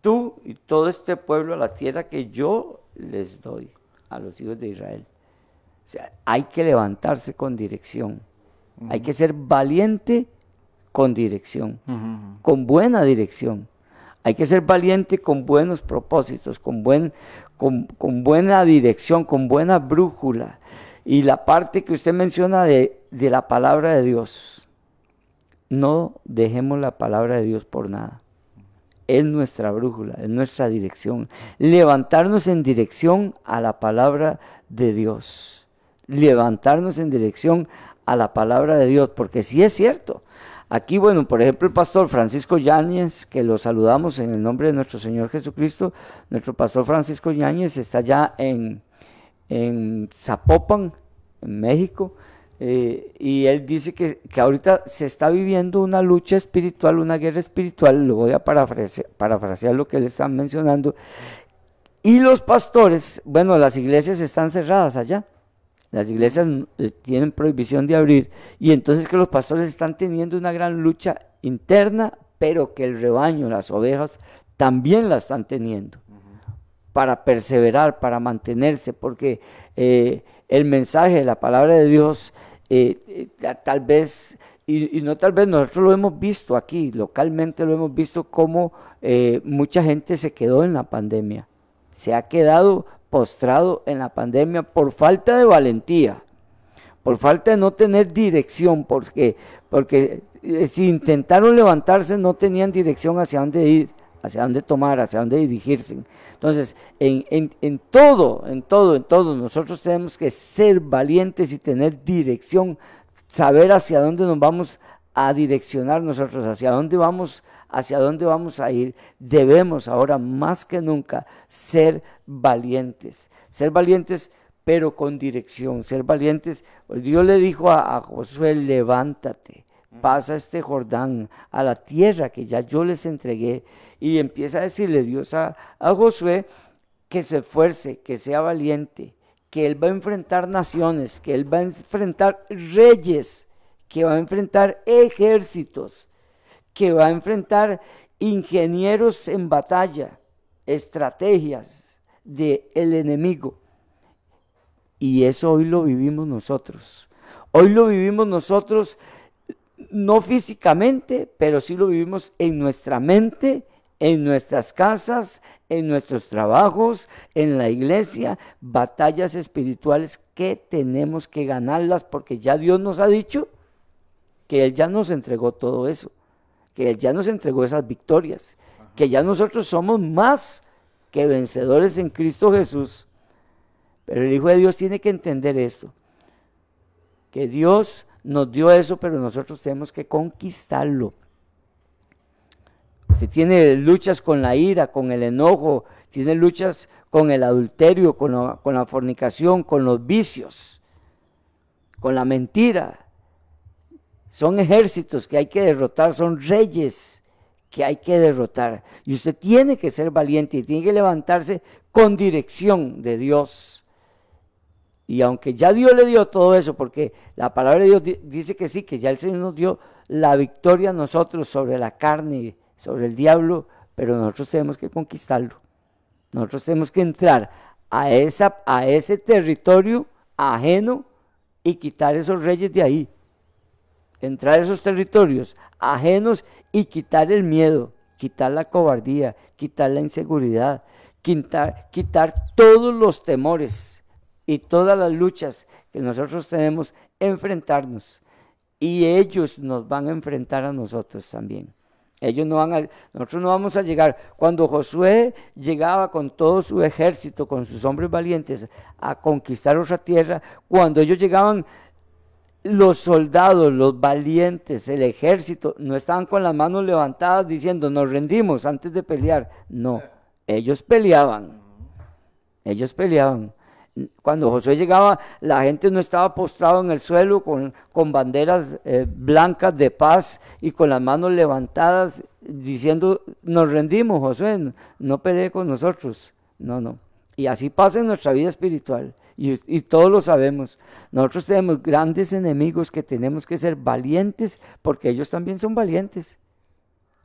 S3: Tú y todo este pueblo a la tierra que yo les doy a los hijos de Israel. O sea, hay que levantarse con dirección. Hay que ser valiente con dirección, con buena dirección. Hay que ser valiente con buenos propósitos, con, buen, con, con, buena dirección, con buena brújula. Y la parte que usted menciona de, de la palabra de Dios no dejemos la palabra de Dios por nada. Es nuestra brújula, es nuestra dirección. Levantarnos en dirección a la palabra de Dios. Levantarnos en dirección a la palabra de Dios, porque sí es cierto. Aquí, bueno, por ejemplo, el pastor Francisco Yáñez, que lo saludamos en el nombre de nuestro Señor Jesucristo, nuestro pastor Francisco Yáñez está ya en, en Zapopan, en México, eh, y él dice que, ahorita se está viviendo una lucha espiritual, una guerra espiritual, lo voy a parafrasear, lo que él está mencionando. Y los pastores, bueno, las iglesias están cerradas allá, las iglesias eh, tienen prohibición de abrir, y entonces que los pastores están teniendo una gran lucha interna, pero que el rebaño, las ovejas, también la están teniendo para perseverar, para mantenerse, porque eh, el mensaje la palabra de Dios eh, eh, tal vez, y, no tal vez, nosotros lo hemos visto aquí, localmente lo hemos visto como eh, mucha gente se quedó en la pandemia, se ha quedado postrado en la pandemia por falta de valentía, por falta de no tener dirección, porque, porque si intentaron levantarse no tenían dirección hacia dónde ir hacia dónde tomar, hacia dónde dirigirse. Entonces, en, todo, en todo, en todo, nosotros tenemos que ser valientes y tener dirección, saber hacia dónde nos vamos a direccionar nosotros, hacia dónde vamos, hacia dónde vamos a ir. Debemos ahora más que nunca ser valientes, ser valientes pero con dirección, ser valientes. Dios le dijo a Josué, levántate pasa este Jordán a la tierra que ya yo les entregué. Y empieza a decirle Dios a, Josué que se esfuerce, que sea valiente, que él va a enfrentar naciones, que él va a enfrentar reyes, que va a enfrentar ejércitos, que va a enfrentar ingenieros en batalla, estrategias del el enemigo. Y eso hoy lo vivimos nosotros. Hoy lo vivimos nosotros no físicamente, pero sí lo vivimos en nuestra mente, en nuestras casas, en nuestros trabajos, en la iglesia, batallas espirituales que tenemos que ganarlas porque ya Dios nos ha dicho que Él ya nos entregó todo eso, que Él ya nos entregó esas victorias, que ya nosotros somos más que vencedores en Cristo Jesús. Pero el Hijo de Dios tiene que entender esto, que Dios nos dio eso, pero nosotros tenemos que conquistarlo. Si tiene luchas con la ira, con el enojo, tiene luchas con el adulterio, con la, con la fornicación, con los vicios, con la mentira. Son ejércitos que hay que derrotar, son reyes que hay que derrotar. Y usted tiene que ser valiente y tiene que levantarse con dirección de Dios. Y aunque ya Dios le dio todo eso, porque la palabra de Dios dice que sí, que ya el Señor nos dio la victoria a nosotros sobre la carne, sobre el diablo, pero nosotros tenemos que conquistarlo. Nosotros tenemos que entrar a, esa, a ese territorio ajeno y quitar esos reyes de ahí. Entrar a esos territorios ajenos y quitar el miedo, quitar la cobardía, quitar la inseguridad, quitar, quitar todos los temores y todas las luchas que nosotros tenemos, enfrentarnos. Y ellos nos van a enfrentar a nosotros también. Ellos no van a, nosotros no vamos a llegar. Cuando Josué llegaba con todo su ejército, con sus hombres valientes, a conquistar otra tierra, cuando ellos llegaban, los soldados, los valientes, el ejército, no estaban con las manos levantadas diciendo, nos rendimos antes de pelear. No, ellos peleaban. Ellos peleaban. Cuando Josué llegaba, la gente no estaba postrado en el suelo con, con banderas eh, blancas de paz y con las manos levantadas diciendo, nos rendimos, Josué, no pelee con nosotros. No, no. Y así pasa en nuestra vida espiritual. Y, y, todos lo sabemos. Nosotros tenemos grandes enemigos que tenemos que ser valientes porque ellos también son valientes.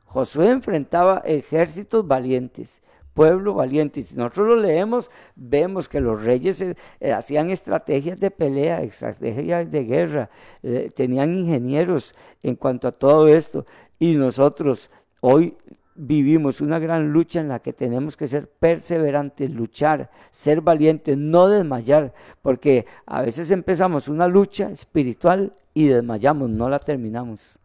S3: Josué enfrentaba ejércitos valientes pueblo valiente. Y si nosotros lo leemos, vemos que los reyes eh, eh, hacían estrategias de pelea, estrategias de guerra, eh, tenían ingenieros en cuanto a todo esto. Y nosotros hoy vivimos una gran lucha en la que tenemos que ser perseverantes, luchar, ser valientes, no desmayar, porque a veces empezamos una lucha espiritual y desmayamos, no la terminamos.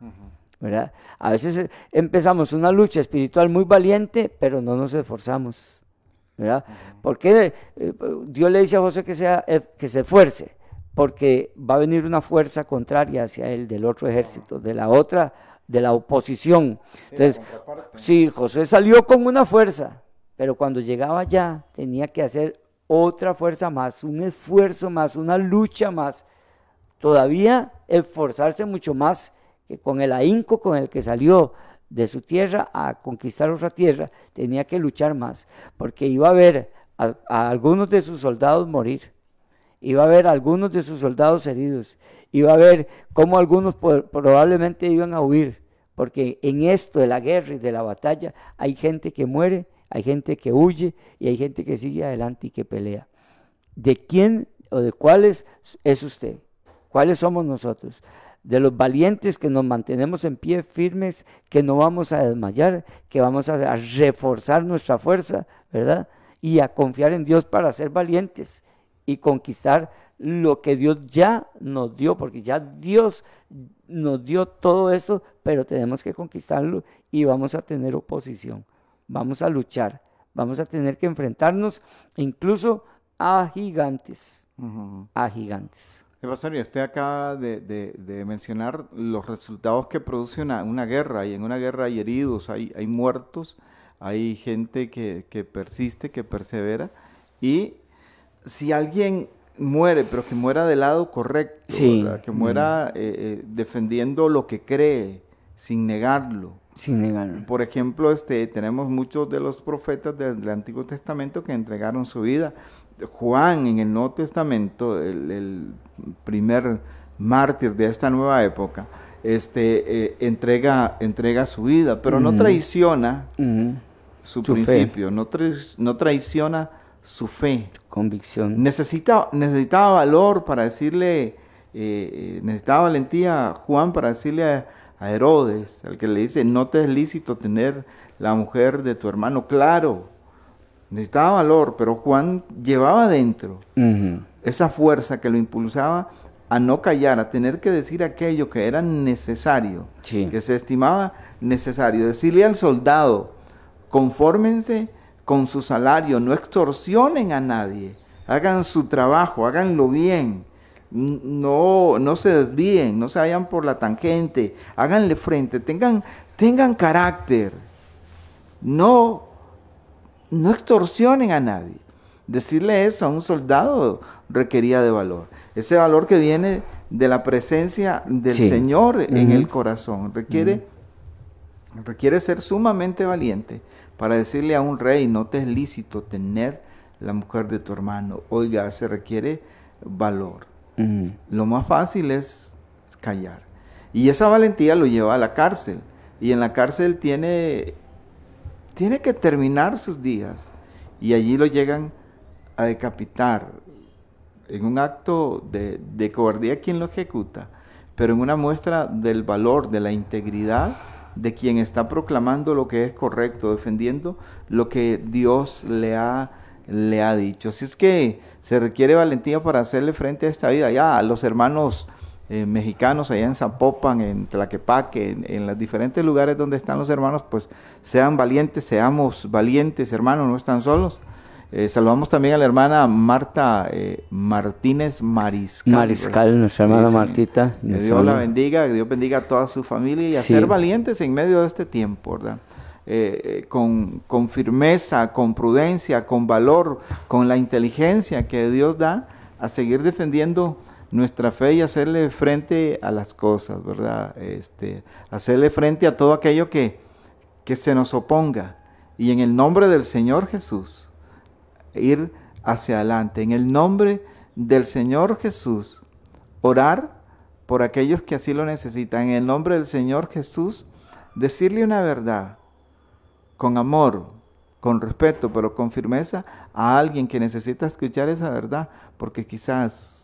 S3: A veces eh, empezamos una lucha espiritual muy valiente, pero no nos esforzamos, ¿verdad? Porque eh, Dios le dice a José que, sea, eh, que se esfuerce? Porque va a venir una fuerza contraria hacia él, del otro ejército, de la otra, de la oposición. Entonces, sí, José salió con una fuerza, pero cuando llegaba allá tenía que hacer otra fuerza más, un esfuerzo más, una lucha más, todavía esforzarse mucho más que con el ahínco con el que salió de su tierra a conquistar otra tierra, tenía que luchar más, porque iba a ver a, algunos de sus soldados morir, iba a ver a algunos de sus soldados heridos, iba a ver cómo algunos probablemente iban a huir, porque en esto de la guerra y de la batalla hay gente que muere, hay gente que huye y hay gente que sigue adelante y que pelea. ¿De quién o de cuáles es usted? ¿Cuáles somos nosotros? De los valientes que nos mantenemos en pie firmes, que no vamos a desmayar, que vamos a, reforzar nuestra fuerza, ¿verdad? Y a confiar en Dios para ser valientes y conquistar lo que Dios ya nos dio, porque ya Dios nos dio todo esto, pero tenemos que conquistarlo y vamos a tener oposición, vamos a luchar, vamos a tener que enfrentarnos incluso a gigantes, a gigantes.
S4: Pastor, usted acaba de, mencionar los resultados que produce una, guerra, y en una guerra hay heridos, hay, hay muertos, hay gente que, persiste, que persevera, y si alguien muere, pero que muera del lado correcto, que muera mm. eh, eh, defendiendo lo que cree, sin negarlo.
S3: Sin negarlo.
S4: Por ejemplo, este, tenemos muchos de los profetas del Antiguo Testamento que entregaron su vida Juan en el Nuevo Testamento, el, primer mártir de esta nueva época, este, eh, entrega, entrega su vida, pero no traiciona su, principio, no, no, traiciona su fe.
S3: Convicción.
S4: Necesita, necesitaba valor para decirle, eh, eh, necesitaba valentía Juan para decirle a, a Herodes, al que le dice, no te es lícito tener la mujer de tu hermano. Claro, necesitaba valor, pero Juan llevaba dentro esa fuerza que lo impulsaba a no callar, a tener que decir aquello que era necesario, que se estimaba necesario. Decirle al soldado, confórmense con su salario, no extorsionen a nadie, hagan su trabajo, háganlo bien. no, no se desvíen, no se vayan por la tangente, háganle frente, tengan, tengan carácter, no, no extorsionen a nadie. Decirle eso a un soldado requería de valor. Ese valor que viene de la presencia del Señor en el corazón requiere, requiere ser sumamente valiente para decirle a un rey, no te es lícito tener la mujer de tu hermano. Oiga, se requiere valor. Lo más fácil es callar. Y esa valentía lo lleva a la cárcel. Y en la cárcel tiene, tiene que terminar sus días. Y allí lo llegan a decapitar en un acto de, de cobardía quien lo ejecuta, pero en una muestra del valor, de la integridad de quien está proclamando lo que es correcto, defendiendo lo que Dios le ha le ha dicho. Así es que se requiere valentía para hacerle frente a esta vida. Ya los hermanos eh, mexicanos allá en Zapopan, en Tlaquepaque, en, en, los diferentes lugares donde están los hermanos, pues sean valientes, seamos valientes, hermanos, no están solos. Eh, saludamos también a la hermana Marta eh, Martínez Mariscal.
S3: Mariscal, nuestra hermana Martita.
S4: Que Dios la bendiga, que Dios bendiga a toda su familia y a ser valientes en medio de este tiempo, ¿verdad? Eh, con, con, firmeza, con prudencia, con valor, con la inteligencia que Dios da, a seguir defendiendo nuestra fe y hacerle frente a las cosas, ¿verdad? Este, hacerle frente a todo aquello que, que se nos oponga. Y en el nombre del Señor Jesús, ir hacia adelante. En el nombre del Señor Jesús, orar por aquellos que así lo necesitan. En el nombre del Señor Jesús, decirle una verdad con amor, con respeto, pero con firmeza a alguien que necesita escuchar esa verdad, porque quizás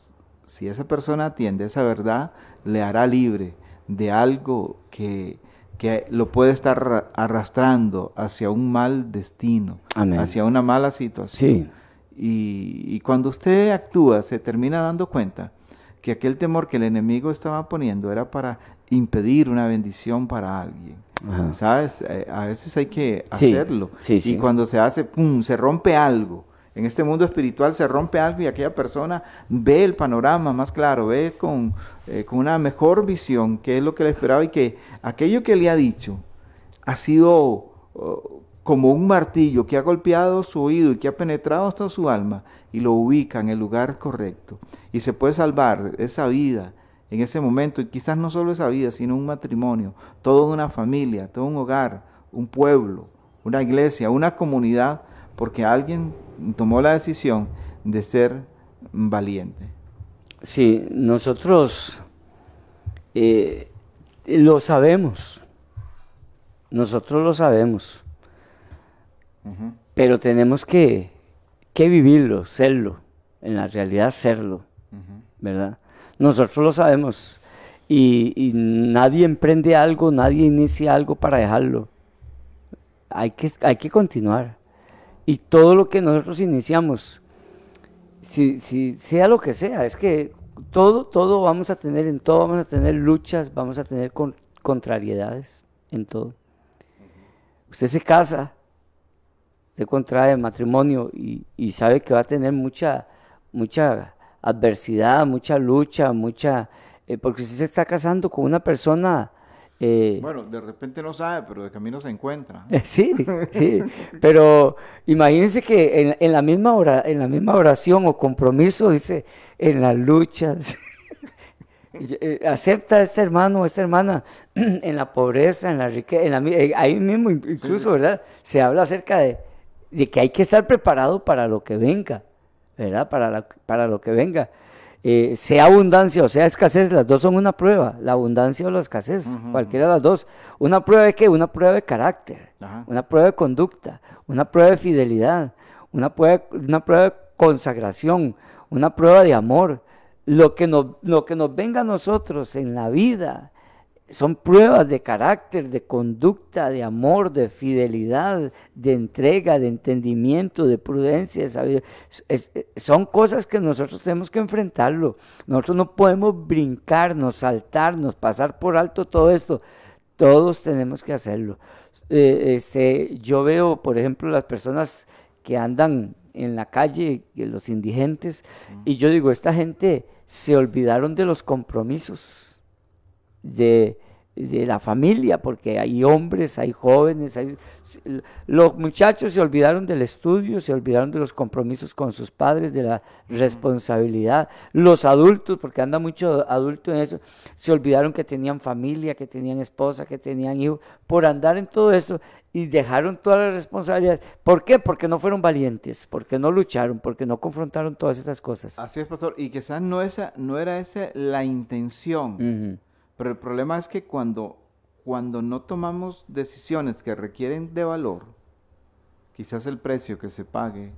S4: si esa persona atiende esa verdad, le hará libre de algo que, que lo puede estar arrastrando hacia un mal destino, hacia una mala situación. Y, y cuando usted actúa, se termina dando cuenta que aquel temor que el enemigo estaba poniendo era para impedir una bendición para alguien. ¿Sabes? Eh, a veces hay que hacerlo. y cuando se hace, ¡pum!, se rompe algo. En este mundo espiritual se rompe algo y aquella persona ve el panorama más claro, ve con, eh, con una mejor visión qué es lo que le esperaba y que aquello que le ha dicho ha sido oh, como un martillo que ha golpeado su oído y que ha penetrado hasta su alma y lo ubica en el lugar correcto. Y se puede salvar esa vida, en ese momento, y quizás no solo esa vida, sino un matrimonio, toda una familia, todo un hogar, un pueblo, una iglesia, una comunidad, porque alguien tomó la decisión de ser valiente.
S3: Sí, nosotros eh, lo sabemos, nosotros lo sabemos, pero tenemos que, que, vivirlo, serlo, en la realidad serlo, ¿verdad? Nosotros lo sabemos. Y, nadie emprende algo, nadie inicia algo para dejarlo. Hay que, hay que continuar. Y todo lo que nosotros iniciamos, si, si, sea lo que sea, es que todo, todo vamos a tener, en todo vamos a tener luchas, vamos a tener contrariedades, en todo. Usted se casa, se contrae matrimonio y, sabe que va a tener mucha, mucha adversidad, mucha lucha, mucha... Eh, porque si se está casando con una persona...
S4: Eh, bueno, de repente no sabe, pero de camino se encuentra.
S3: sí, sí, pero imagínense que en, la misma hora, en la misma oración o compromiso dice, en las luchas, eh, acepta a este hermano o esta hermana en la pobreza, en la riqueza, ahí mismo incluso, ¿verdad? Se habla acerca de, de que hay que estar preparado para lo que venga. ¿verdad? Para, para lo que venga. Eh, sea abundancia o sea escasez, las dos son una prueba, la abundancia o la escasez, cualquiera de las dos. Una prueba de qué? Una prueba de carácter, una prueba de conducta, una prueba de fidelidad, una prueba, una prueba de consagración, una prueba de amor. Lo que, nos, lo que nos venga a nosotros en la vida, son pruebas de carácter, de conducta, de amor, de fidelidad, de entrega, de entendimiento, de prudencia, de sabiduría. son cosas que nosotros tenemos que enfrentarlo. Nosotros no podemos brincarnos, saltarnos, pasar por alto todo esto. Todos tenemos que hacerlo. Eh, este, yo veo, por ejemplo, las personas que andan en la calle, los indigentes, y yo digo, esta gente se olvidaron de los compromisos, de, de la familia, porque hay hombres, hay jóvenes, hay, los muchachos se olvidaron del estudio, se olvidaron de los compromisos con sus padres, de la responsabilidad. Los adultos, porque anda mucho adulto en eso, se olvidaron que tenían familia, que tenían esposa, que tenían hijos, por andar en todo eso y dejaron todas las responsabilidades. ¿Por qué? Porque no fueron valientes, porque no lucharon, porque no confrontaron todas esas cosas.
S4: Así es, pastor. Y quizás no, esa, no era esa la intención. Pero el problema es que cuando, cuando no tomamos decisiones que requieren de valor, quizás el precio que se pague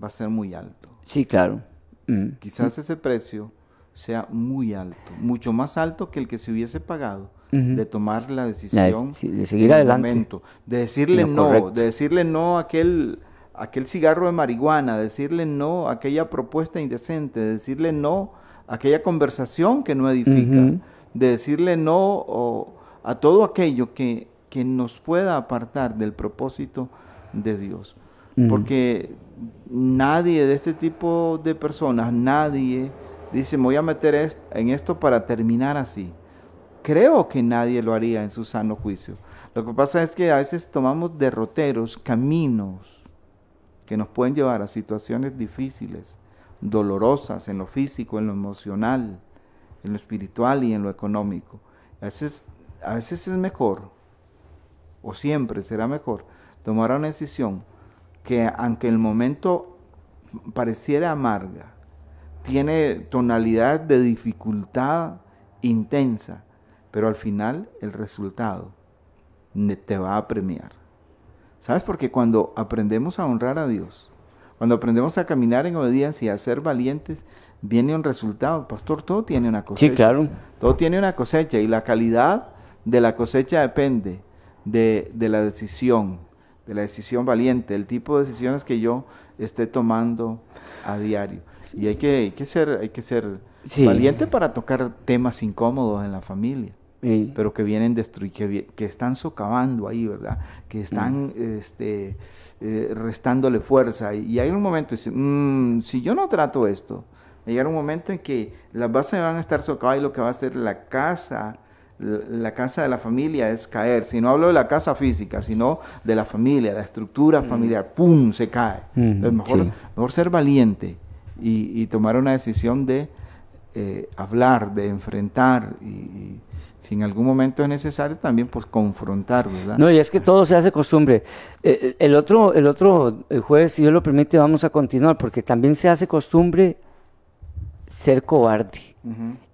S4: va a ser muy alto.
S3: Sí, claro.
S4: Mm. Quizás ese precio sea muy alto, mucho más alto que el que se hubiese pagado de tomar la decisión
S3: de, seguir adelante.
S4: de decirle no, de decirle no a aquel, aquel cigarro de marihuana, de decirle no a aquella propuesta indecente, de decirle no a aquella conversación que no edifica, de decirle no a todo aquello que, nos pueda apartar del propósito de Dios. Porque nadie de este tipo de personas, nadie dice, me voy a meter en esto para terminar así. Creo que nadie lo haría en su sano juicio. Lo que pasa es que a veces tomamos derroteros, caminos que nos pueden llevar a situaciones difíciles, dolorosas en lo físico, en lo emocional, en lo espiritual y en lo económico. A veces, a veces es mejor, o siempre será mejor, tomar una decisión que aunque el momento pareciera amarga, tiene tonalidad de dificultad intensa, pero al final el resultado te va a premiar. ¿Sabes? Porque cuando aprendemos a honrar a Dios, cuando aprendemos a caminar en obediencia y a ser valientes, viene un resultado. Pastor, todo tiene una cosecha.
S3: Sí, claro.
S4: Todo tiene una cosecha y la calidad de la cosecha depende de, la decisión, de la decisión valiente, el tipo de decisiones que yo esté tomando a diario. Y hay que, hay que ser, hay que ser valiente para tocar temas incómodos en la familia. pero que vienen que, que, están socavando ahí, ¿verdad? Que están mm. este, eh, restándole fuerza. Y, hay un momento, mmm, si yo no trato esto, llegar un momento en que las bases van a estar socavadas y lo que va a hacer la casa, la casa de la familia es caer. Si no hablo de la casa física, sino de la familia, la estructura mm. familiar, ¡pum! se cae. Mm, Entonces, mejor, ser valiente y, tomar una decisión de eh, hablar, de enfrentar y si en algún momento es necesario, también pues confrontar, ¿verdad?
S3: No, y es que todo se hace costumbre. Eh, eh, el otro, el otro jueves, si Dios lo permite, vamos a continuar, porque también se hace costumbre ser cobarde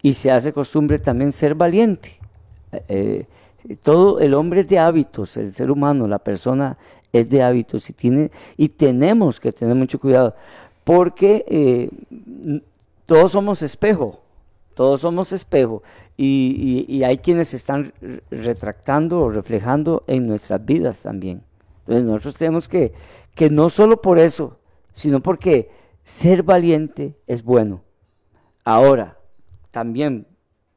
S3: y se hace costumbre también ser valiente. Eh, todo el hombre es de hábitos, el ser humano, la persona es de hábitos y, tiene, y tenemos que tener mucho cuidado, porque todos somos espejo todos somos espejo y, hay quienes están retractando o reflejando en nuestras vidas también. Entonces nosotros tenemos que, que no solo por eso, sino porque ser valiente es bueno. Ahora, también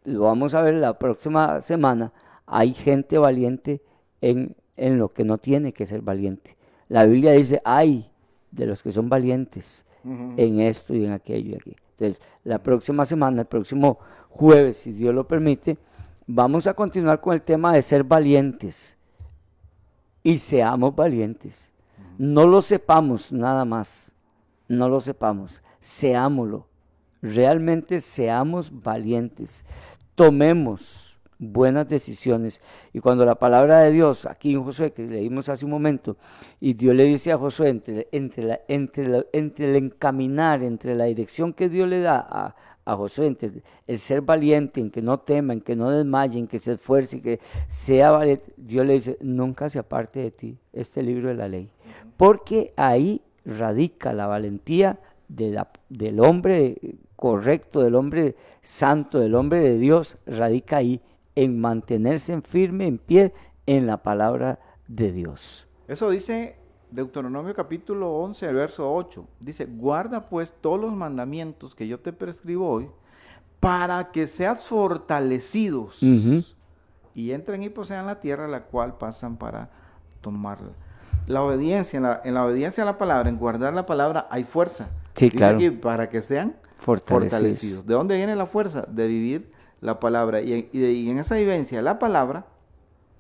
S3: lo vamos a ver la próxima semana, hay gente valiente en, en lo que no tiene que ser valiente. La Biblia dice, hay de los que son valientes en esto y en aquello y aquí. Entonces, la próxima semana, el próximo jueves, si Dios lo permite, vamos a continuar con el tema de ser valientes. Y seamos valientes. No lo sepamos nada más. No lo sepamos. Seámoslo. Realmente seamos valientes. Tomemos buenas decisiones. Y cuando la palabra de Dios, aquí en Josué, que leímos hace un momento, y Dios le dice a Josué, entre, entre, entre, entre el encaminar, entre la dirección que Dios le da a, a Josué, entre el ser valiente, en que no tema, en que no desmaye, en que se esfuerce, en que sea valiente, Dios le dice, nunca se aparte de ti este libro de la ley. Porque ahí radica la valentía de la, del hombre correcto, del hombre santo, del hombre de Dios, radica ahí en mantenerse en firme, en pie, en la palabra de Dios.
S4: Eso dice Deuteronomio capítulo 11, verso 8. Dice, guarda pues todos los mandamientos que yo te prescribo hoy para que seas fortalecidos y entren y posean la tierra la cual pasan para tomarla. la obediencia, en la, en la obediencia a la palabra, en guardar la palabra, hay fuerza.
S3: Sí,
S4: Dice
S3: claro.
S4: aquí, para que sean
S3: Fortalecidos.
S4: fortalecidos. ¿De dónde viene la fuerza? De vivir la palabra. Y, en- y de- y en esa vivencia la palabra,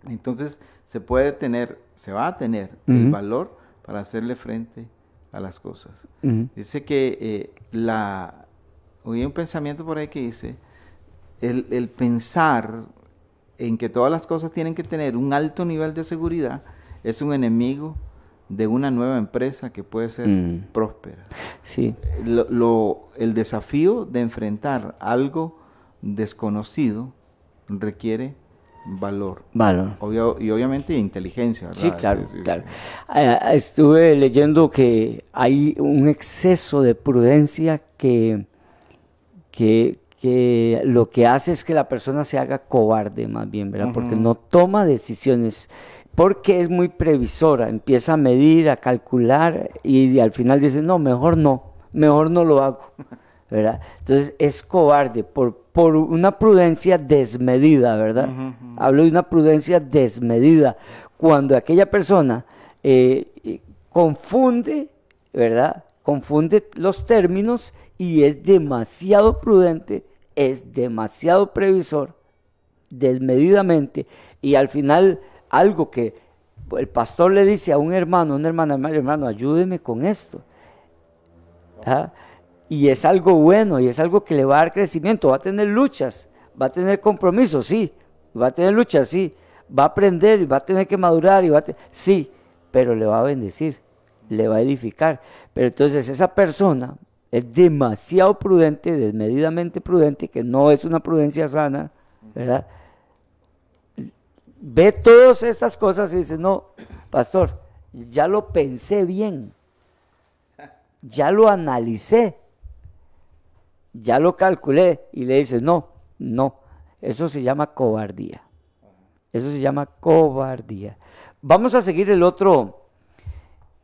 S4: entonces se puede tener, se va a tener el valor para hacerle frente a las cosas. Dice que eh, la... Oí un pensamiento por ahí que dice, el, el pensar en que todas las cosas tienen que tener un alto nivel de seguridad es un enemigo de una nueva empresa que puede ser
S3: Mm.
S4: próspera.
S3: Sí,
S4: Lo- lo- el desafío de enfrentar algo desconocido requiere valor.
S3: valor.
S4: Obvio- y obviamente inteligencia. ¿verdad?
S3: Sí, claro,
S4: Sí, sí,
S3: claro.
S4: sí.
S3: Ah, estuve leyendo que hay un exceso de prudencia que, que, que lo que hace es que la persona se haga cobarde más bien, ¿verdad? Porque no toma decisiones, porque es muy previsora, empieza a medir, a calcular y, al final dice, no, mejor no, mejor no lo hago, ¿verdad? Entonces es cobarde por, por una prudencia desmedida, ¿verdad? Hablo de una prudencia desmedida. Cuando aquella persona eh, eh, confunde, ¿verdad? Confunde los términos y es demasiado prudente, es demasiado previsor, desmedidamente, y al final algo que el pastor le dice a un hermano, una hermana, hermano, hermano, ayúdeme con esto. ¿Ah? Y es algo bueno y es algo que le va a dar crecimiento, va a tener luchas, va a tener compromisos, sí, va a tener luchas, sí, va a aprender y va a tener que madurar y va a sí, pero le va a bendecir, le va a edificar. Pero entonces esa persona es demasiado prudente, desmedidamente prudente, que no es una prudencia sana, ¿verdad? Ve todas estas cosas y dice, no, pastor, ya lo pensé bien, ya lo analicé, ya lo calculé y le dices, no, no, eso se llama cobardía. Eso se llama cobardía. Vamos a seguir el otro,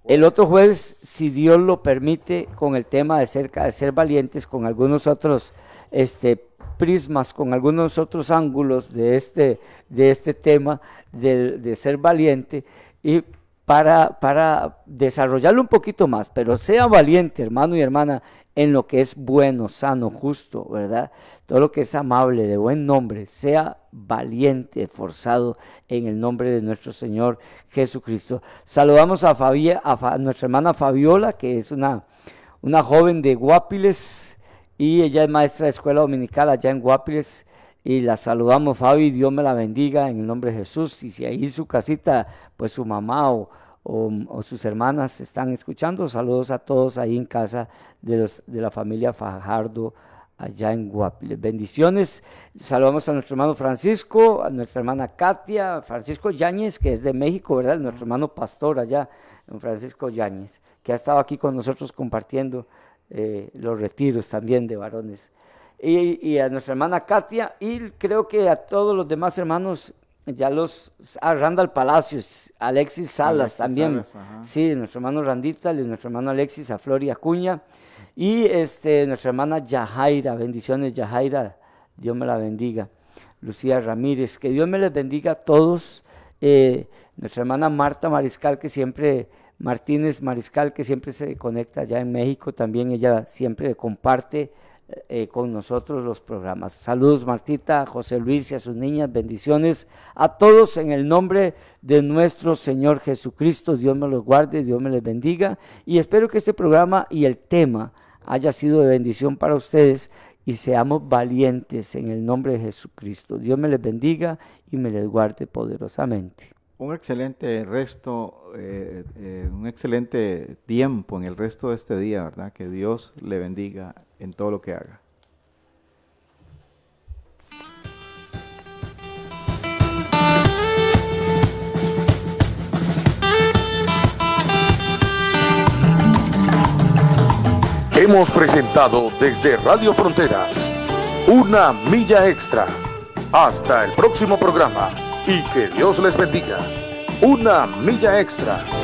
S3: el otro jueves, si Dios lo permite, con el tema de ser, de ser valientes, con algunos otros este, prismas, con algunos otros ángulos de este, de este tema de, de ser valiente. Y para, para desarrollarlo un poquito más, pero sea valiente, hermano y hermana, en lo que es bueno, sano, justo, ¿verdad? Todo lo que es amable, de buen nombre, sea valiente, esforzado en el nombre de nuestro Señor Jesucristo. Saludamos a, Fabia, a, a nuestra hermana Fabiola, que es una, una joven de Guapiles y ella es maestra de escuela dominical allá en Guapiles. Y la saludamos, Fabi, Dios me la bendiga en el nombre de Jesús. Y si ahí su casita, pues su mamá o, o- sus hermanas están escuchando, saludos a todos ahí en casa de, los, de la familia Fajardo allá en Guapiles. Bendiciones. Saludamos a nuestro hermano Francisco, a nuestra hermana Katia, Francisco Yáñez, que es de México, ¿verdad? Nuestro hermano pastor allá, Francisco Yáñez, que ha estado aquí con nosotros compartiendo eh, los retiros también de varones. Y, y a nuestra hermana Katia, y creo que a todos los demás hermanos, ya los, a Randall Palacios, Alexis Salas
S4: Alexis
S3: también,
S4: Salas,
S3: sí, nuestro hermano Randita, nuestro hermano Alexis, a Flor y Acuña, y este, nuestra hermana Yajaira, bendiciones Yajaira, Dios me la bendiga. Lucía Ramírez, que Dios me les bendiga a todos. Eh, nuestra hermana Marta Mariscal, que siempre, Martínez Mariscal, que siempre se conecta allá en México, también ella siempre comparte eh, con nosotros los programas. Saludos Martita, José Luis y a sus niñas, bendiciones a todos en el nombre de nuestro Señor Jesucristo. Dios me los guarde, Dios me les bendiga y espero que este programa y el tema haya sido de bendición para ustedes y seamos valientes en el nombre de Jesucristo. Dios me les bendiga y me les guarde poderosamente.
S4: Un excelente resto, eh, eh, un excelente tiempo en el resto de este día, ¿verdad? Que Dios le bendiga en todo lo que haga.
S1: Hemos presentado desde Radio Fronteras una milla extra. Hasta el próximo programa y que Dios les bendiga. Una milla extra.